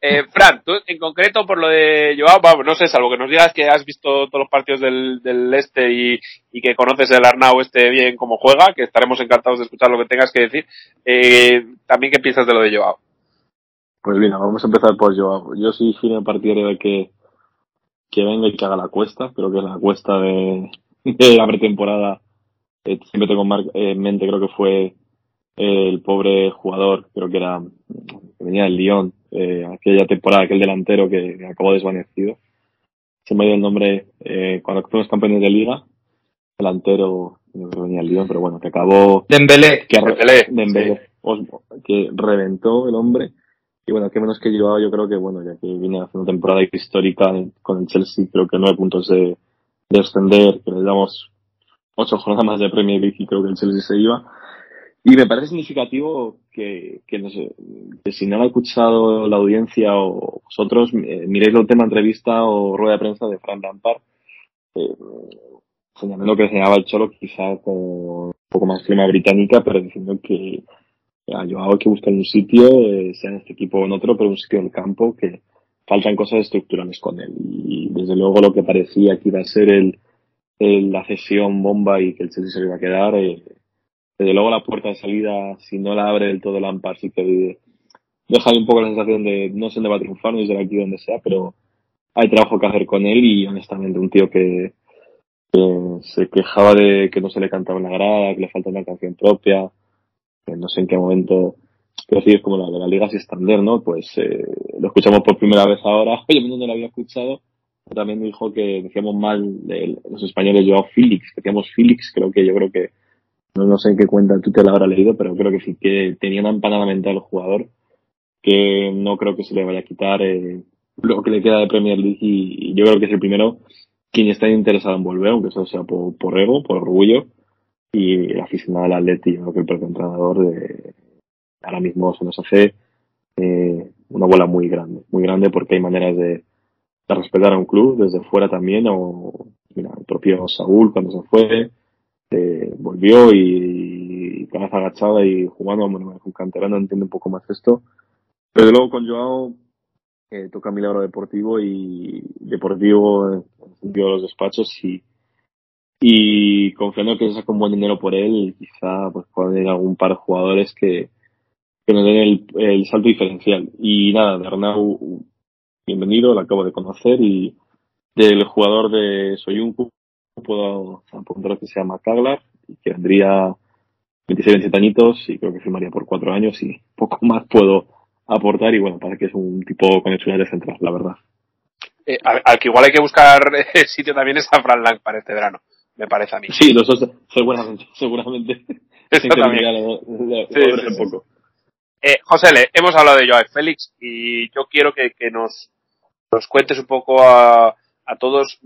Eh, Fran, tú en concreto por lo de Joao, vamos, no sé, salvo que nos digas que has visto todos los partidos del, este y, que conoces el Arnau este bien como juega, que estaremos encantados de escuchar lo que tengas que decir. Eh, también, ¿qué piensas de lo de Joao? Pues mira, vamos a empezar por Joao. Yo soy firme partidario de que, que venga y que haga la cuesta, creo que la cuesta de, la pretemporada, eh, siempre tengo en mente, creo que fue el pobre jugador, creo que era, que venía del Lyon, eh, aquella temporada, aquel delantero que, acabó desvanecido. Se me ha ido el nombre, eh, cuando fuimos campeones de liga, delantero, no que venía del Lyon, pero bueno, que acabó... Dembélé. Que, Dembélé. Dembélé sí. que reventó el hombre. Y bueno, que menos que llevaba, yo creo que bueno, ya que viene haciendo una temporada histórica con el Chelsea, creo que nueve puntos de, de extender, que le damos ocho jornadas más de Premier League y creo que el Chelsea se iba y me parece significativo que, que, no sé, que si no lo ha escuchado la audiencia o vosotros, eh, miréis la última entrevista o rueda de prensa de Frank Lampard, eh, señalando que enseñaba el Cholo quizá con un poco más clima británica, pero diciendo que a Joao hay que buscar un sitio, eh, sea en este equipo o en otro, pero un sitio en el campo que faltan cosas estructurales con él. Y desde luego lo que parecía que iba a ser el, el la cesión bomba y que el Chelsea se iba a quedar, eh, desde luego la puerta de salida, si no la abre del todo Lampard, sí que deja un poco la sensación de no sé dónde va a triunfar, no sé aquí donde sea, pero hay trabajo que hacer con él y honestamente un tío que, que se quejaba de que no se le cantaba la grada, que le falta una canción propia, que no sé en qué momento, quiero decir, como la de la Liga Sistander, ¿no? Pues eh, lo escuchamos por primera vez ahora, yo no lo había escuchado, también dijo que decíamos mal de los españoles yo Felix, decíamos Felix, creo que yo creo que no, no sé en qué cuenta tú te la habrá leído, pero creo que sí que tenía una empanada mental el jugador que no creo que se le vaya a quitar eh, lo que le queda de Premier League y, yo creo que es el primero. Quien está interesado en volver, aunque eso sea por, ego, por orgullo y el aficionado al Atleti, yo creo que el propio entrenador de, ahora mismo se nos hace eh, una bola muy grande, muy grande porque hay maneras de, de respetar a un club desde fuera también o mira, el propio Saúl cuando se fue eh, volvió y, y cabeza agachada y jugando bueno, con canterano entiende un poco más esto. Pero luego con Joao eh, toca milagro deportivo y deportivo en sentido de los despachos y y confiando que se saca un buen dinero por él quizá pues puedan ir algún par de jugadores que, que nos den el, el salto diferencial. Y nada de Arnau bienvenido lo acabo de conocer y del jugador de Soyuncu puedo apuntar que se llama Kaglar y que vendría 26, 27 añitos y creo que firmaría por cuatro años y poco más puedo aportar y bueno, parece que es un tipo con de central, la verdad. Eh, al, al, que igual hay que buscar sitio también es a Fran Lang para este verano, me parece a mí. Sí, los dos, seguramente, seguramente. Eso también. Lo, lo, sí, sí, un poco. Eh, José Le, hemos hablado de Joao Félix y yo quiero que, que nos, nos cuentes un poco a, a todos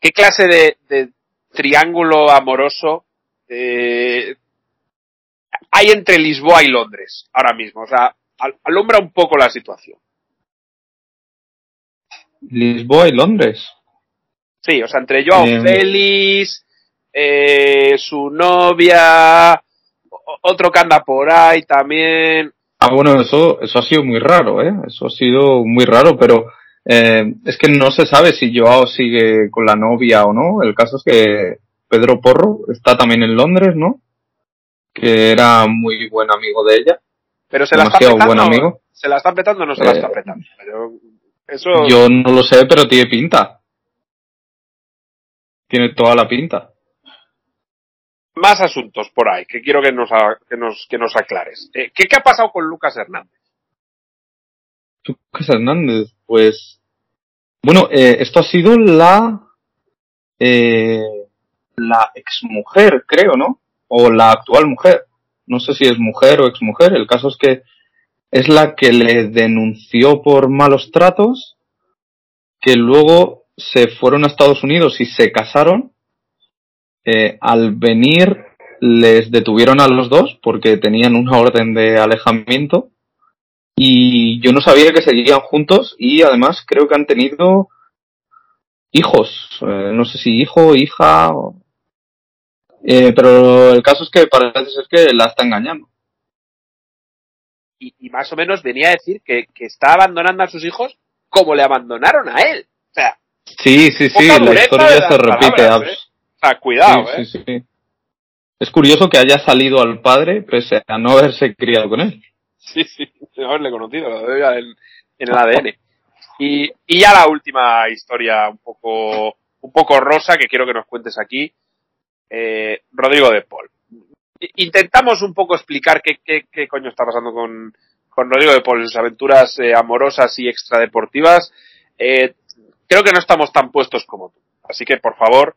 qué clase de, de triángulo amoroso eh, hay entre Lisboa y Londres ahora mismo. O sea, al, alumbra un poco la situación. Lisboa y Londres. Sí, o sea, entre Joao eh, Félix, eh, su novia, otro que anda por ahí también. Ah, bueno, eso, eso ha sido muy raro, ¿eh? Eso ha sido muy raro, pero eh, es que no se sabe si Joao sigue con la novia o no. El caso es que Pedro Porro está también en Londres, ¿no? Que era muy buen amigo de ella. Pero se la está petando. Buen amigo. ¿Se la está petando o no se eh, la está petando? Pero eso... Yo no lo sé, pero tiene pinta. Tiene toda la pinta. Más asuntos por ahí que quiero que nos, que nos, que nos aclares. Eh, ¿qué, ¿Qué ha pasado con Lucas Hernández? Lucas Hernández, pues. Bueno, eh, esto ha sido la. Eh, la exmujer, creo, ¿no? O la actual mujer. No sé si es mujer o exmujer. El caso es que es la que le denunció por malos tratos, que luego se fueron a Estados Unidos y se casaron. Eh, al venir les detuvieron a los dos porque tenían una orden de alejamiento y yo no sabía que seguían juntos y además creo que han tenido hijos, eh, no sé si hijo, hija, o... eh, pero el caso es que parece ser que la está engañando. Y, y más o menos venía a decir que, que, está abandonando a sus hijos como le abandonaron a él. O sea, sí, sí, sí, la historia se repite. Palabras, ¿eh? O sea, cuidado, sí, sí, sí. Es curioso que haya salido al padre pese a no haberse criado con él. Sí, sí, de haberle conocido, en, en el ADN. Y, y ya la última historia un poco, un poco rosa que quiero que nos cuentes aquí. Eh, Rodrigo de Paul. Intentamos un poco explicar qué, qué, qué coño está pasando con, con Rodrigo de Paul sus aventuras eh, amorosas y extradeportivas. Eh, creo que no estamos tan puestos como tú. Así que, por favor,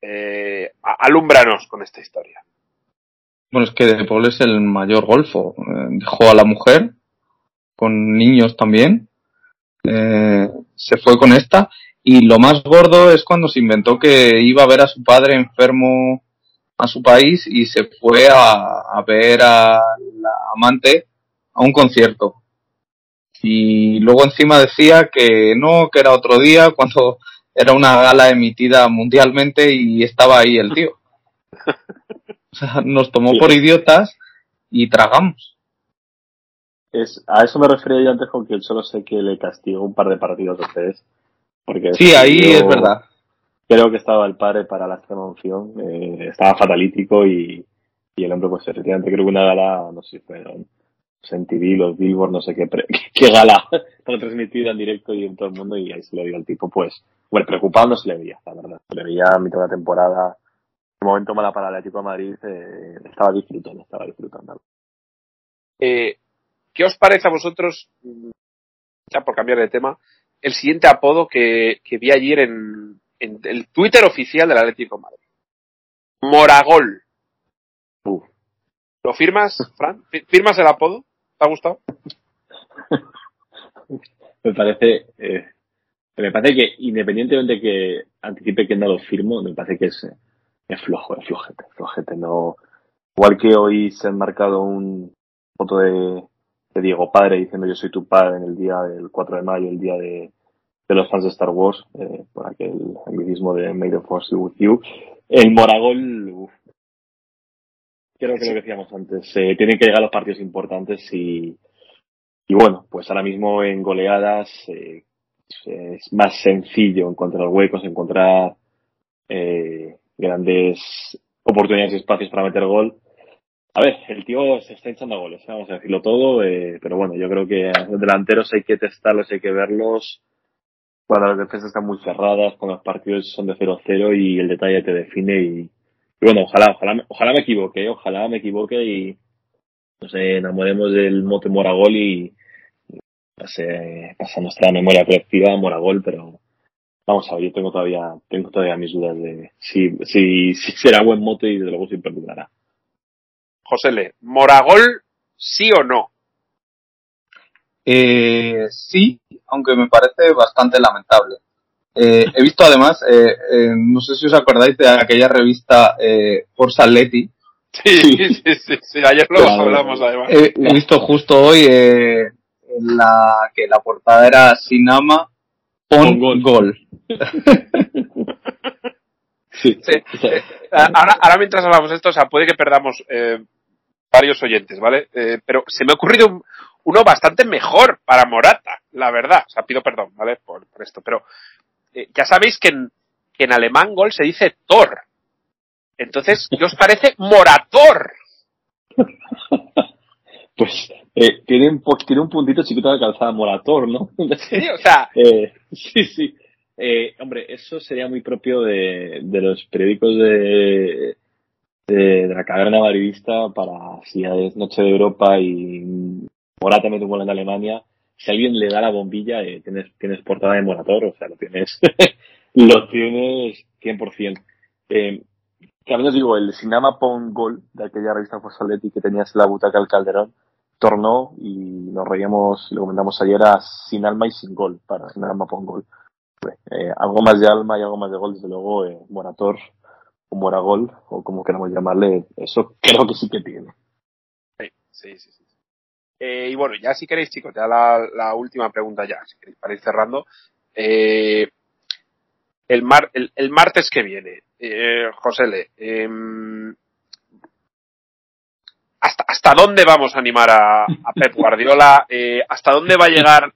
eh, alúmbranos con esta historia. Bueno, es que De Paul es el mayor golfo. Eh, dejó a la mujer, con niños también. Eh, se fue con esta. Y lo más gordo es cuando se inventó que iba a ver a su padre enfermo a su país y se fue a, a ver a la amante a un concierto. Y luego encima decía que no, que era otro día, cuando era una gala emitida mundialmente y estaba ahí el tío. O sea, nos tomó sí. por idiotas y tragamos. Es, a eso me refería yo antes con que solo sé que le castigó un par de partidos de ustedes. Porque sí, ahí es verdad. Creo que estaba el padre para la extrema unción, eh, estaba fatalítico y, y el hombre pues efectivamente creo que una gala, no sé si fueron en TV, los Billboard, no sé qué, pre- qué gala retransmitida en directo y en todo el mundo y ahí se le vio al tipo, pues, bueno, preocupado no se le veía, la verdad. Se le veía a mitad de la temporada, momento mala para el Atlético de Madrid, eh, estaba disfrutando, estaba disfrutando. Eh, ¿Qué os parece a vosotros, ya por cambiar de tema, el siguiente apodo que, que vi ayer en, en el Twitter oficial del Atlético de Madrid? Moragol. Uf. ¿Lo firmas, Fran? ¿Fi- ¿Firmas el apodo? ¿Te ha gustado? Me parece, eh, me parece que independientemente que anticipe que no lo firmo, me parece que es, es flojo, es flojete, flojete, no, igual que hoy se han marcado un foto de, de Diego Padre diciendo yo soy tu padre en el día del 4 de mayo, el día de, de los fans de Star Wars, eh, por aquel anglicismo de May the Force with you. El Moragol, creo que lo que decíamos antes, eh, tienen que llegar los partidos importantes y, y bueno, pues ahora mismo en goleadas eh, es más sencillo encontrar huecos, encontrar eh, grandes oportunidades y espacios para meter gol. A ver, el tío se está echando goles, vamos a decirlo todo, eh, pero bueno, yo creo que los delanteros hay que testarlos, hay que verlos cuando las defensas están muy cerradas, cuando los partidos son de 0-0 y el detalle te define y, bueno, ojalá, ojalá, ojalá me equivoque, ¿eh? ojalá me equivoque y nos enamoremos del mote Moragol y pase, pasa nuestra memoria colectiva Moragol, pero vamos a ver, yo tengo todavía, tengo todavía mis dudas de si, si, si será buen mote y desde luego si perdurará. José Le, ¿Moragol sí o no? Eh, sí, aunque me parece bastante lamentable. Eh, he visto además, eh, eh, no sé si os acordáis de aquella revista eh, Forza Atleti. Sí, sí, sí, sí, ayer lo Claro. hablamos además. He, he visto justo hoy eh, en la que la portada era Sinama pon Pon gol. gol. Sí, Sí. Ahora, ahora mientras hablamos de esto, o sea, puede que perdamos eh, varios oyentes, ¿vale? Eh, pero se me ha ocurrido un- uno bastante mejor para Morata, la verdad. O sea, pido perdón, ¿vale? Por, por esto. Pero eh, ya sabéis que en, que en alemán gol se dice Tor. Entonces, ¿qué os parece Morator? Pues eh, tiene, un, tiene un puntito chiquito de calzada morator, ¿no? Sí, o sea, Eh, sí, sí. Eh, hombre, eso sería muy propio de, de los periódicos de, de, de la caverna madridista para si es Noche de Europa y Morata mete un gol en Alemania. Si alguien le da la bombilla, eh, tienes, tienes portada de Morator, o sea, lo tienes, lo tienes 100%. Eh, también os digo, el Sinama Pon Gol de aquella revista Fossaletti que tenías en la butaca del Calderón, tornó y nos reíamos, lo comentamos ayer, a sin alma y sin gol para Sinama Pon Gol. Eh, algo más de alma y algo más de gol, desde luego, eh, Morator o Moragol, o como queramos llamarle, eso creo que sí que tiene. Sí, sí, sí. Eh, y bueno, ya si queréis, chicos, ya la, la última pregunta ya, si queréis, para ir cerrando. Eh, el, mar, el, el martes que viene, eh, José Le, em, ¿hasta, ¿hasta dónde vamos a animar a, a Pep Guardiola? Eh, ¿Hasta dónde va a llegar?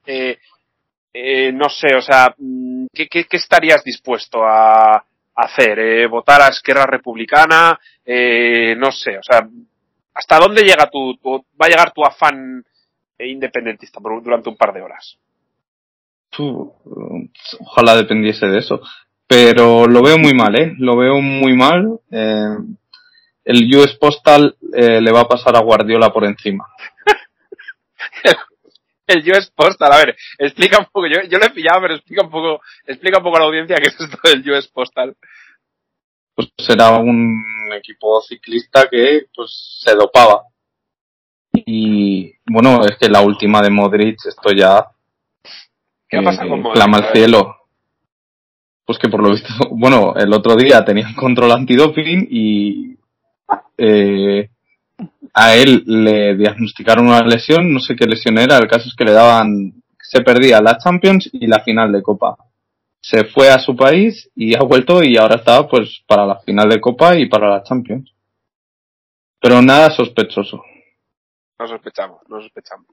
Eh, no sé, o sea, mm, ¿qué, qué, qué estarías dispuesto a, hacer? Eh, ¿Votar a Esquerra Republicana? Eh, no sé, o sea, ¿Hasta dónde llega tu, tu- va a llegar tu afán eh, independentista durante un par de horas? Tú, ojalá dependiese de eso. Pero lo veo muy mal, ¿eh? Lo veo muy mal. Eh, el US Postal eh, le va a pasar a Guardiola por encima. El US Postal, a ver, explica un poco, yo, yo lo he pillado, pero explica un poco, explica un poco a la audiencia qué es esto del US Postal. Pues será un equipo ciclista que pues se dopaba. Y bueno, es que la última de Modric, esto ya ¿Qué ha pasado con eh, Modric? clama al cielo. Pues que por lo visto, bueno, el otro día tenía control antidoping y eh, a él le diagnosticaron una lesión, no sé qué lesión era, el caso es que le daban, se perdía la Champions y la final de Copa. Se fue a su país y ha vuelto y ahora está pues para la final de Copa y para la Champions. Pero nada sospechoso. No sospechamos, no sospechamos.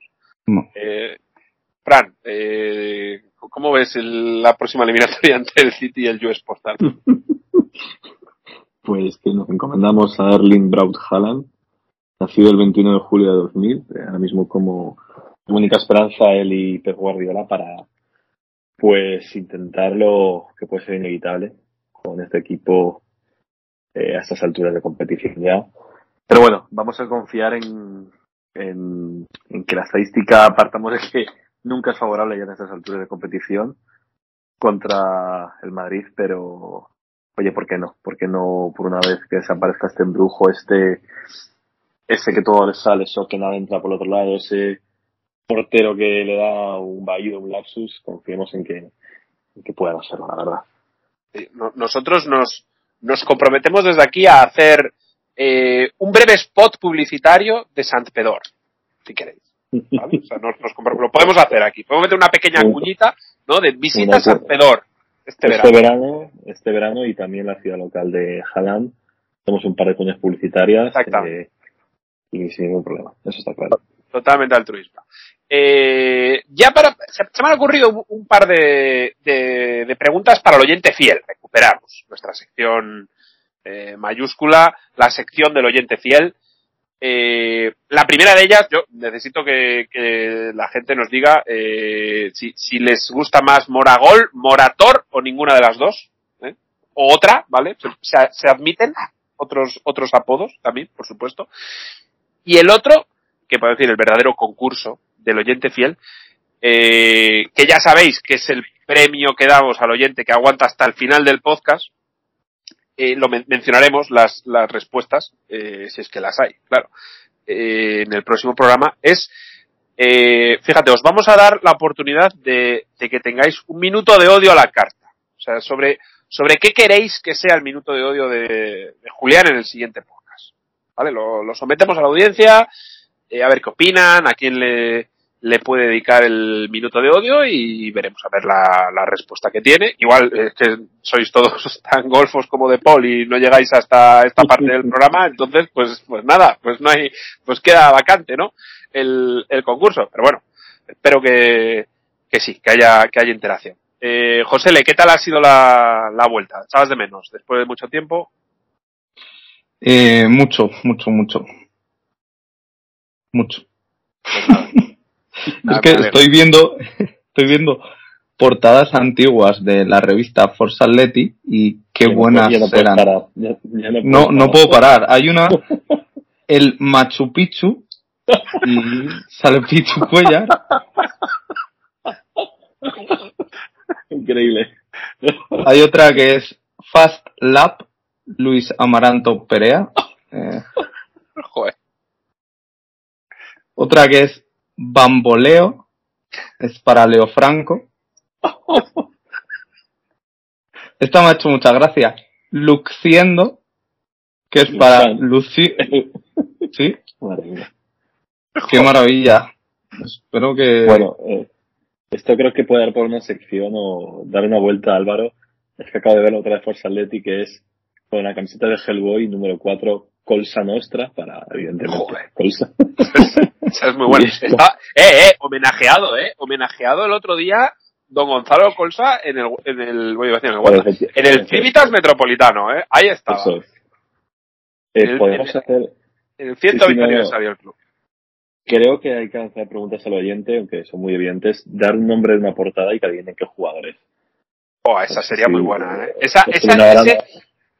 No. Eh, Fran, eh, ¿cómo ves el- la próxima eliminatoria entre el City y el US Postal? Pues que nos encomendamos a Erling Braut Haaland, nacido el 21 de julio de 2000, eh, ahora mismo como única esperanza él y Pep Guardiola para pues intentarlo que puede ser inevitable con este equipo eh, a estas alturas de competición ya. Pero bueno, vamos a confiar en, en, en que la estadística partamos de que nunca es favorable ya en estas alturas de competición contra el Madrid, pero oye, ¿por qué no? ¿Por qué no por una vez que desaparezca este embrujo, este ese que todo le sale, eso que nada entra por el otro lado, ese portero que le da un vaído, un lapsus, confiemos en que, en que pueda hacerlo, la verdad. Nosotros nos, nos comprometemos desde aquí a hacer eh, un breve spot publicitario de Sant Pedor, si queréis. ¿vale? O sea, nos, nos compro- lo podemos hacer aquí. Podemos meter una pequeña cuñita, ¿no? De visita a Sant cu- Pedor este verano. Este verano, este verano y también la ciudad local de Haaland, tenemos un par de cuñas publicitarias Exactamente. eh, y sin ningún problema, eso está claro. Totalmente altruista. Eh, ya para, se, me han ocurrido un, par de, de- de preguntas para el oyente fiel. Recuperamos nuestra sección eh, mayúscula, la sección del oyente fiel. Eh, la primera de ellas, yo necesito que, que la gente nos diga eh, si, si les gusta más Moragol, Morator o ninguna de las dos. ¿eh? O otra, ¿vale? Se- se admiten otros, otros apodos también, por supuesto. Y el otro, que puedo decir el verdadero concurso del oyente fiel, eh, que ya sabéis que es el premio que damos al oyente que aguanta hasta el final del podcast, eh, lo men- mencionaremos las, las respuestas, eh, si es que las hay, claro, eh, en el próximo programa, es, eh, fíjate, os vamos a dar la oportunidad de, de que tengáis un minuto de odio a la carta. O sea, sobre, sobre qué queréis que sea el minuto de odio de, de Julián en el siguiente podcast. ¿Vale? Lo, lo sometemos a la audiencia, eh, a ver qué opinan, a quién le, le puede dedicar el minuto de odio y veremos a ver la, la respuesta que tiene. Igual es que sois todos tan golfos como de Paul y no llegáis hasta esta parte del programa, entonces pues, pues nada, pues no hay, pues queda vacante, ¿no? El, el concurso. Pero bueno, espero que, que sí, que haya, que haya interacción. Eh, Josele, ¿qué tal ha sido la, la vuelta? ¿Echabas de menos después de mucho tiempo? Eh, mucho, mucho, mucho. Mucho. Pues. Es que estoy viendo, estoy viendo portadas antiguas de la revista Forza Atleti y qué Ya no buenas puedo- ya no puedo eran. parar, ya- ya no No, puedo no parar. puedo parar. Hay una, el Machu Picchu, y sale Pichu Cuellar. Increíble. Hay otra que es Fast Lap, Luis Amaranto Perea. Eh, Joder. otra que es Bamboleo, es para Leo Franco. Esta me ha hecho mucha gracia. Luciendo, que es para Luci... Sí, mía. qué maravilla. Espero que... Bueno, eh, esto creo que puede dar por una sección o dar una vuelta a Álvaro. Es que acabo de ver otra de Forza Atleti que es con la camiseta de Hellboy número 4 Colsa Nostra para, evidentemente, Joder. Colsa. Esa es muy buena. Está, eh, eh, homenajeado, eh. Homenajeado el otro día Don Gonzalo Colsa en el, en el, voy a decir en el, Wanda. en el Civitas Metropolitano, eh. Ahí estaba. Eso es. Eh, podemos el- hacer, En el 120 Sí, sí, no, no. aniversario del club. creo que hay que hacer preguntas al oyente, aunque son muy evidentes, dar un nombre de una portada y que adivinen qué jugadores. Oh, esa sería Sí, muy buena, eh. eh, Esa, es esa, ese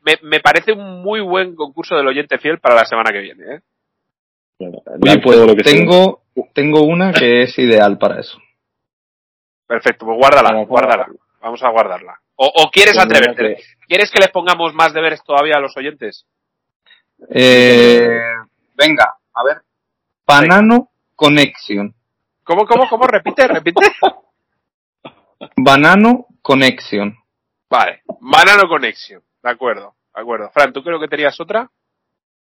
me, me parece un muy buen concurso del oyente fiel para la semana que viene, eh. Oye, pues lo que sea. tengo, tengo una que es ideal para eso. Perfecto, pues guárdala, Para- guárdala. Vamos a guardarla. O, o quieres una atreverte. que- ¿Quieres que les pongamos más deberes todavía a los oyentes? Eh, venga, a ver. Banano Connection. ¿Cómo, cómo, cómo? Repite, repite. Banano Connection. Vale, Banano Connection. De acuerdo, de acuerdo. Fran, ¿tú creo que tenías otra?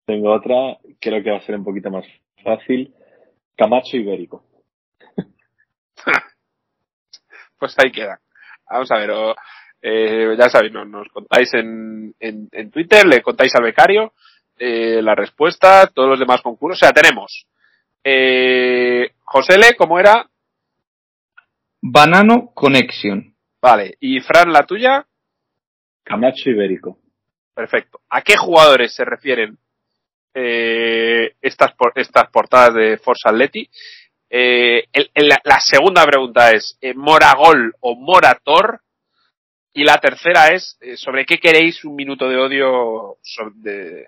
Tengo otra, creo que va a ser un poquito más fácil. Camacho Ibérico. Pues ahí queda. Vamos a ver, o, eh, ya sabéis, no- nos contáis en, en, en Twitter, le contáis al becario eh, la respuesta, todos los demás concursos. O sea, tenemos eh, Josele, ¿cómo era? Banano Connection. Vale, y Fran, la tuya. Camacho Ibérico. Perfecto. ¿A qué jugadores se refieren eh, estas, estas portadas de Forza Atleti. Eh, la, segunda pregunta es, eh, ¿Moragol o Morator? Y la tercera es, eh, ¿sobre qué queréis un minuto de odio de,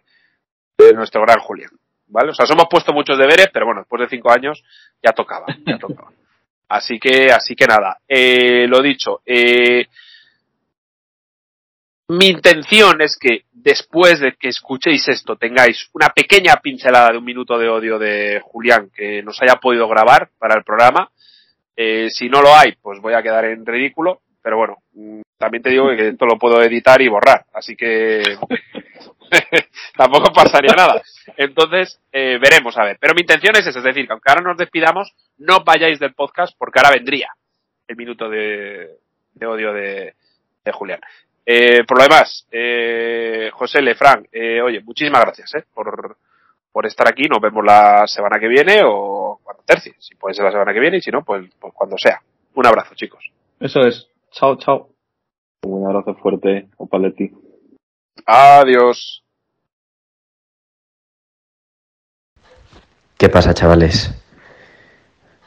de nuestro gran Julián? ¿Vale? O sea, somos puesto muchos deberes, pero bueno, después de cinco años ya tocaba, ya tocaba. Así que, así que nada, eh, lo dicho, eh, mi intención es que después de que escuchéis esto tengáis una pequeña pincelada de un minuto de odio de Julián que nos haya podido grabar para el programa. Eh, si no lo hay, pues voy a quedar en ridículo, pero bueno, mm, también te digo que esto lo puedo editar y borrar, así que tampoco pasaría nada. Entonces, eh, veremos, a ver. Pero mi intención es esa, es decir, que aunque ahora nos despidamos, no vayáis del podcast porque ahora vendría el minuto de, odio de Julián. Eh, por lo demás, eh, José Lefran, eh, oye, muchísimas gracias eh, por, por estar aquí. Nos vemos la semana que viene o cuando tercie. Si puede ser la semana que viene y si no, pues, pues cuando sea. Un abrazo, chicos. Eso es. Chao, chao. Un abrazo fuerte, Opaletti. Adiós. ¿Qué pasa, chavales?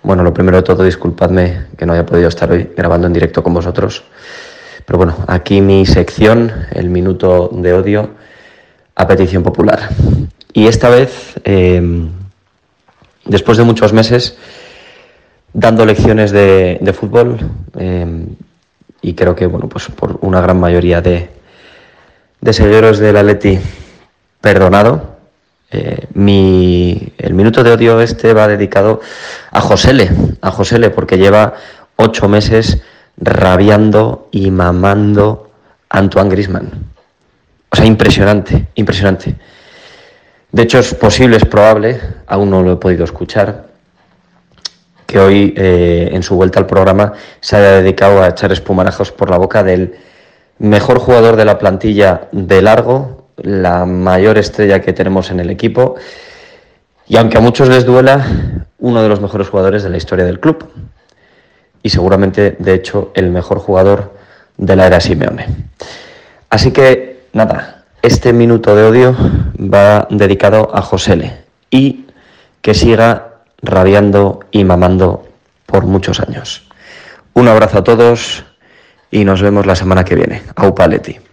Bueno, lo primero de todo, disculpadme que no haya podido estar hoy grabando en directo con vosotros. Pero bueno, aquí mi sección, el minuto de odio, a petición popular. Y esta vez, eh, después de muchos meses dando lecciones de, fútbol, eh, y creo que bueno, pues por una gran mayoría de, de seguidores del Atleti perdonado, eh, mi, el minuto de odio este va dedicado a Josele, a Josele, porque lleva ocho meses rabiando y mamando Antoine Grisman. O sea, impresionante, impresionante. De hecho, es posible, es probable, aún no lo he podido escuchar, que hoy, eh, en su vuelta al programa, se haya dedicado a echar espumarajos por la boca del mejor jugador de la plantilla de largo, la mayor estrella que tenemos en el equipo, y aunque a muchos les duela, uno de los mejores jugadores de la historia del club y seguramente, de hecho, el mejor jugador de la era Simeone. Así que, nada, este minuto de odio va dedicado a Josele y que siga rabiando y mamando por muchos años. Un abrazo a todos y nos vemos la semana que viene. Aupa Leti.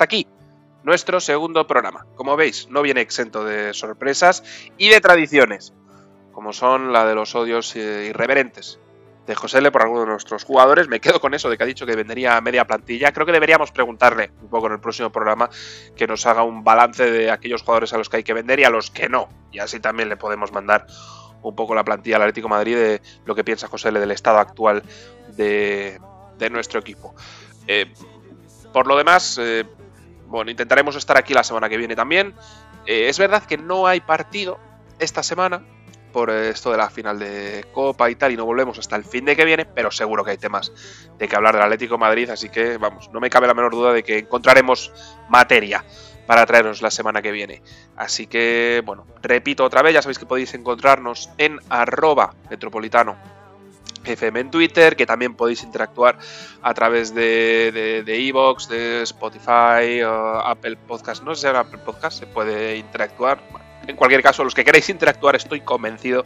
Hasta aquí nuestro segundo programa. Como veis, no viene exento de sorpresas y de tradiciones, como son la de los odios eh, irreverentes de José L por algunos de nuestros jugadores. Me quedo con eso de que ha dicho que vendería media plantilla. Creo que deberíamos preguntarle un poco en el próximo programa que nos haga un balance de aquellos jugadores a los que hay que vender y a los que no. Y así también le podemos mandar un poco la plantilla al Atlético Madrid de lo que piensa José L del estado actual de, nuestro equipo. Eh, por lo demás, eh, bueno, intentaremos estar aquí la semana que viene también. Eh, es verdad que no hay partido esta semana por esto de la final de Copa y tal, y no volvemos hasta el fin de que viene, pero seguro que hay temas de que hablar del Atlético Madrid, así que vamos, no me cabe la menor duda de que encontraremos materia para traeros la semana que viene. Así que, bueno, repito otra vez, ya sabéis que podéis encontrarnos en arroba metropolitano FM en Twitter, que también podéis interactuar a través de Evox, de, de, Spotify, Apple Podcast. No sé si en Apple Podcast se puede interactuar. en cualquier caso, los que queréis interactuar, estoy convencido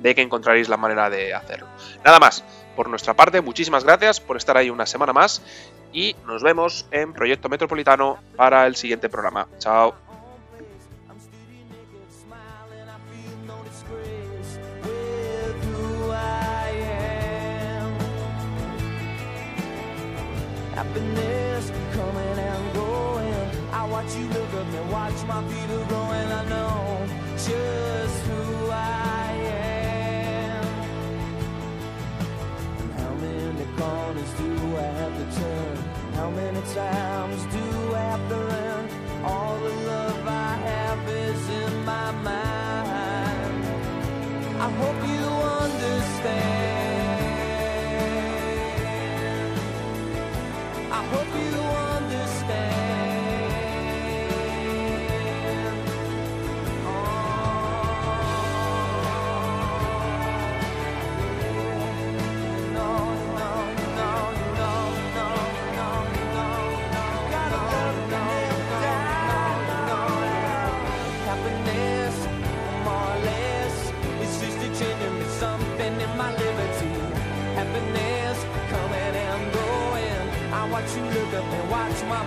de que encontraréis la manera de hacerlo. Nada más, por nuestra parte, muchísimas gracias por estar ahí una semana más y nos vemos en Proyecto Metropolitano para el siguiente programa. Chao. Happiness coming and going. I watch you look up and watch my feet are going. I know just who I am. And how many corners do I have to turn? How many times do I have to run? All the love I have is in my mind. I hope you. my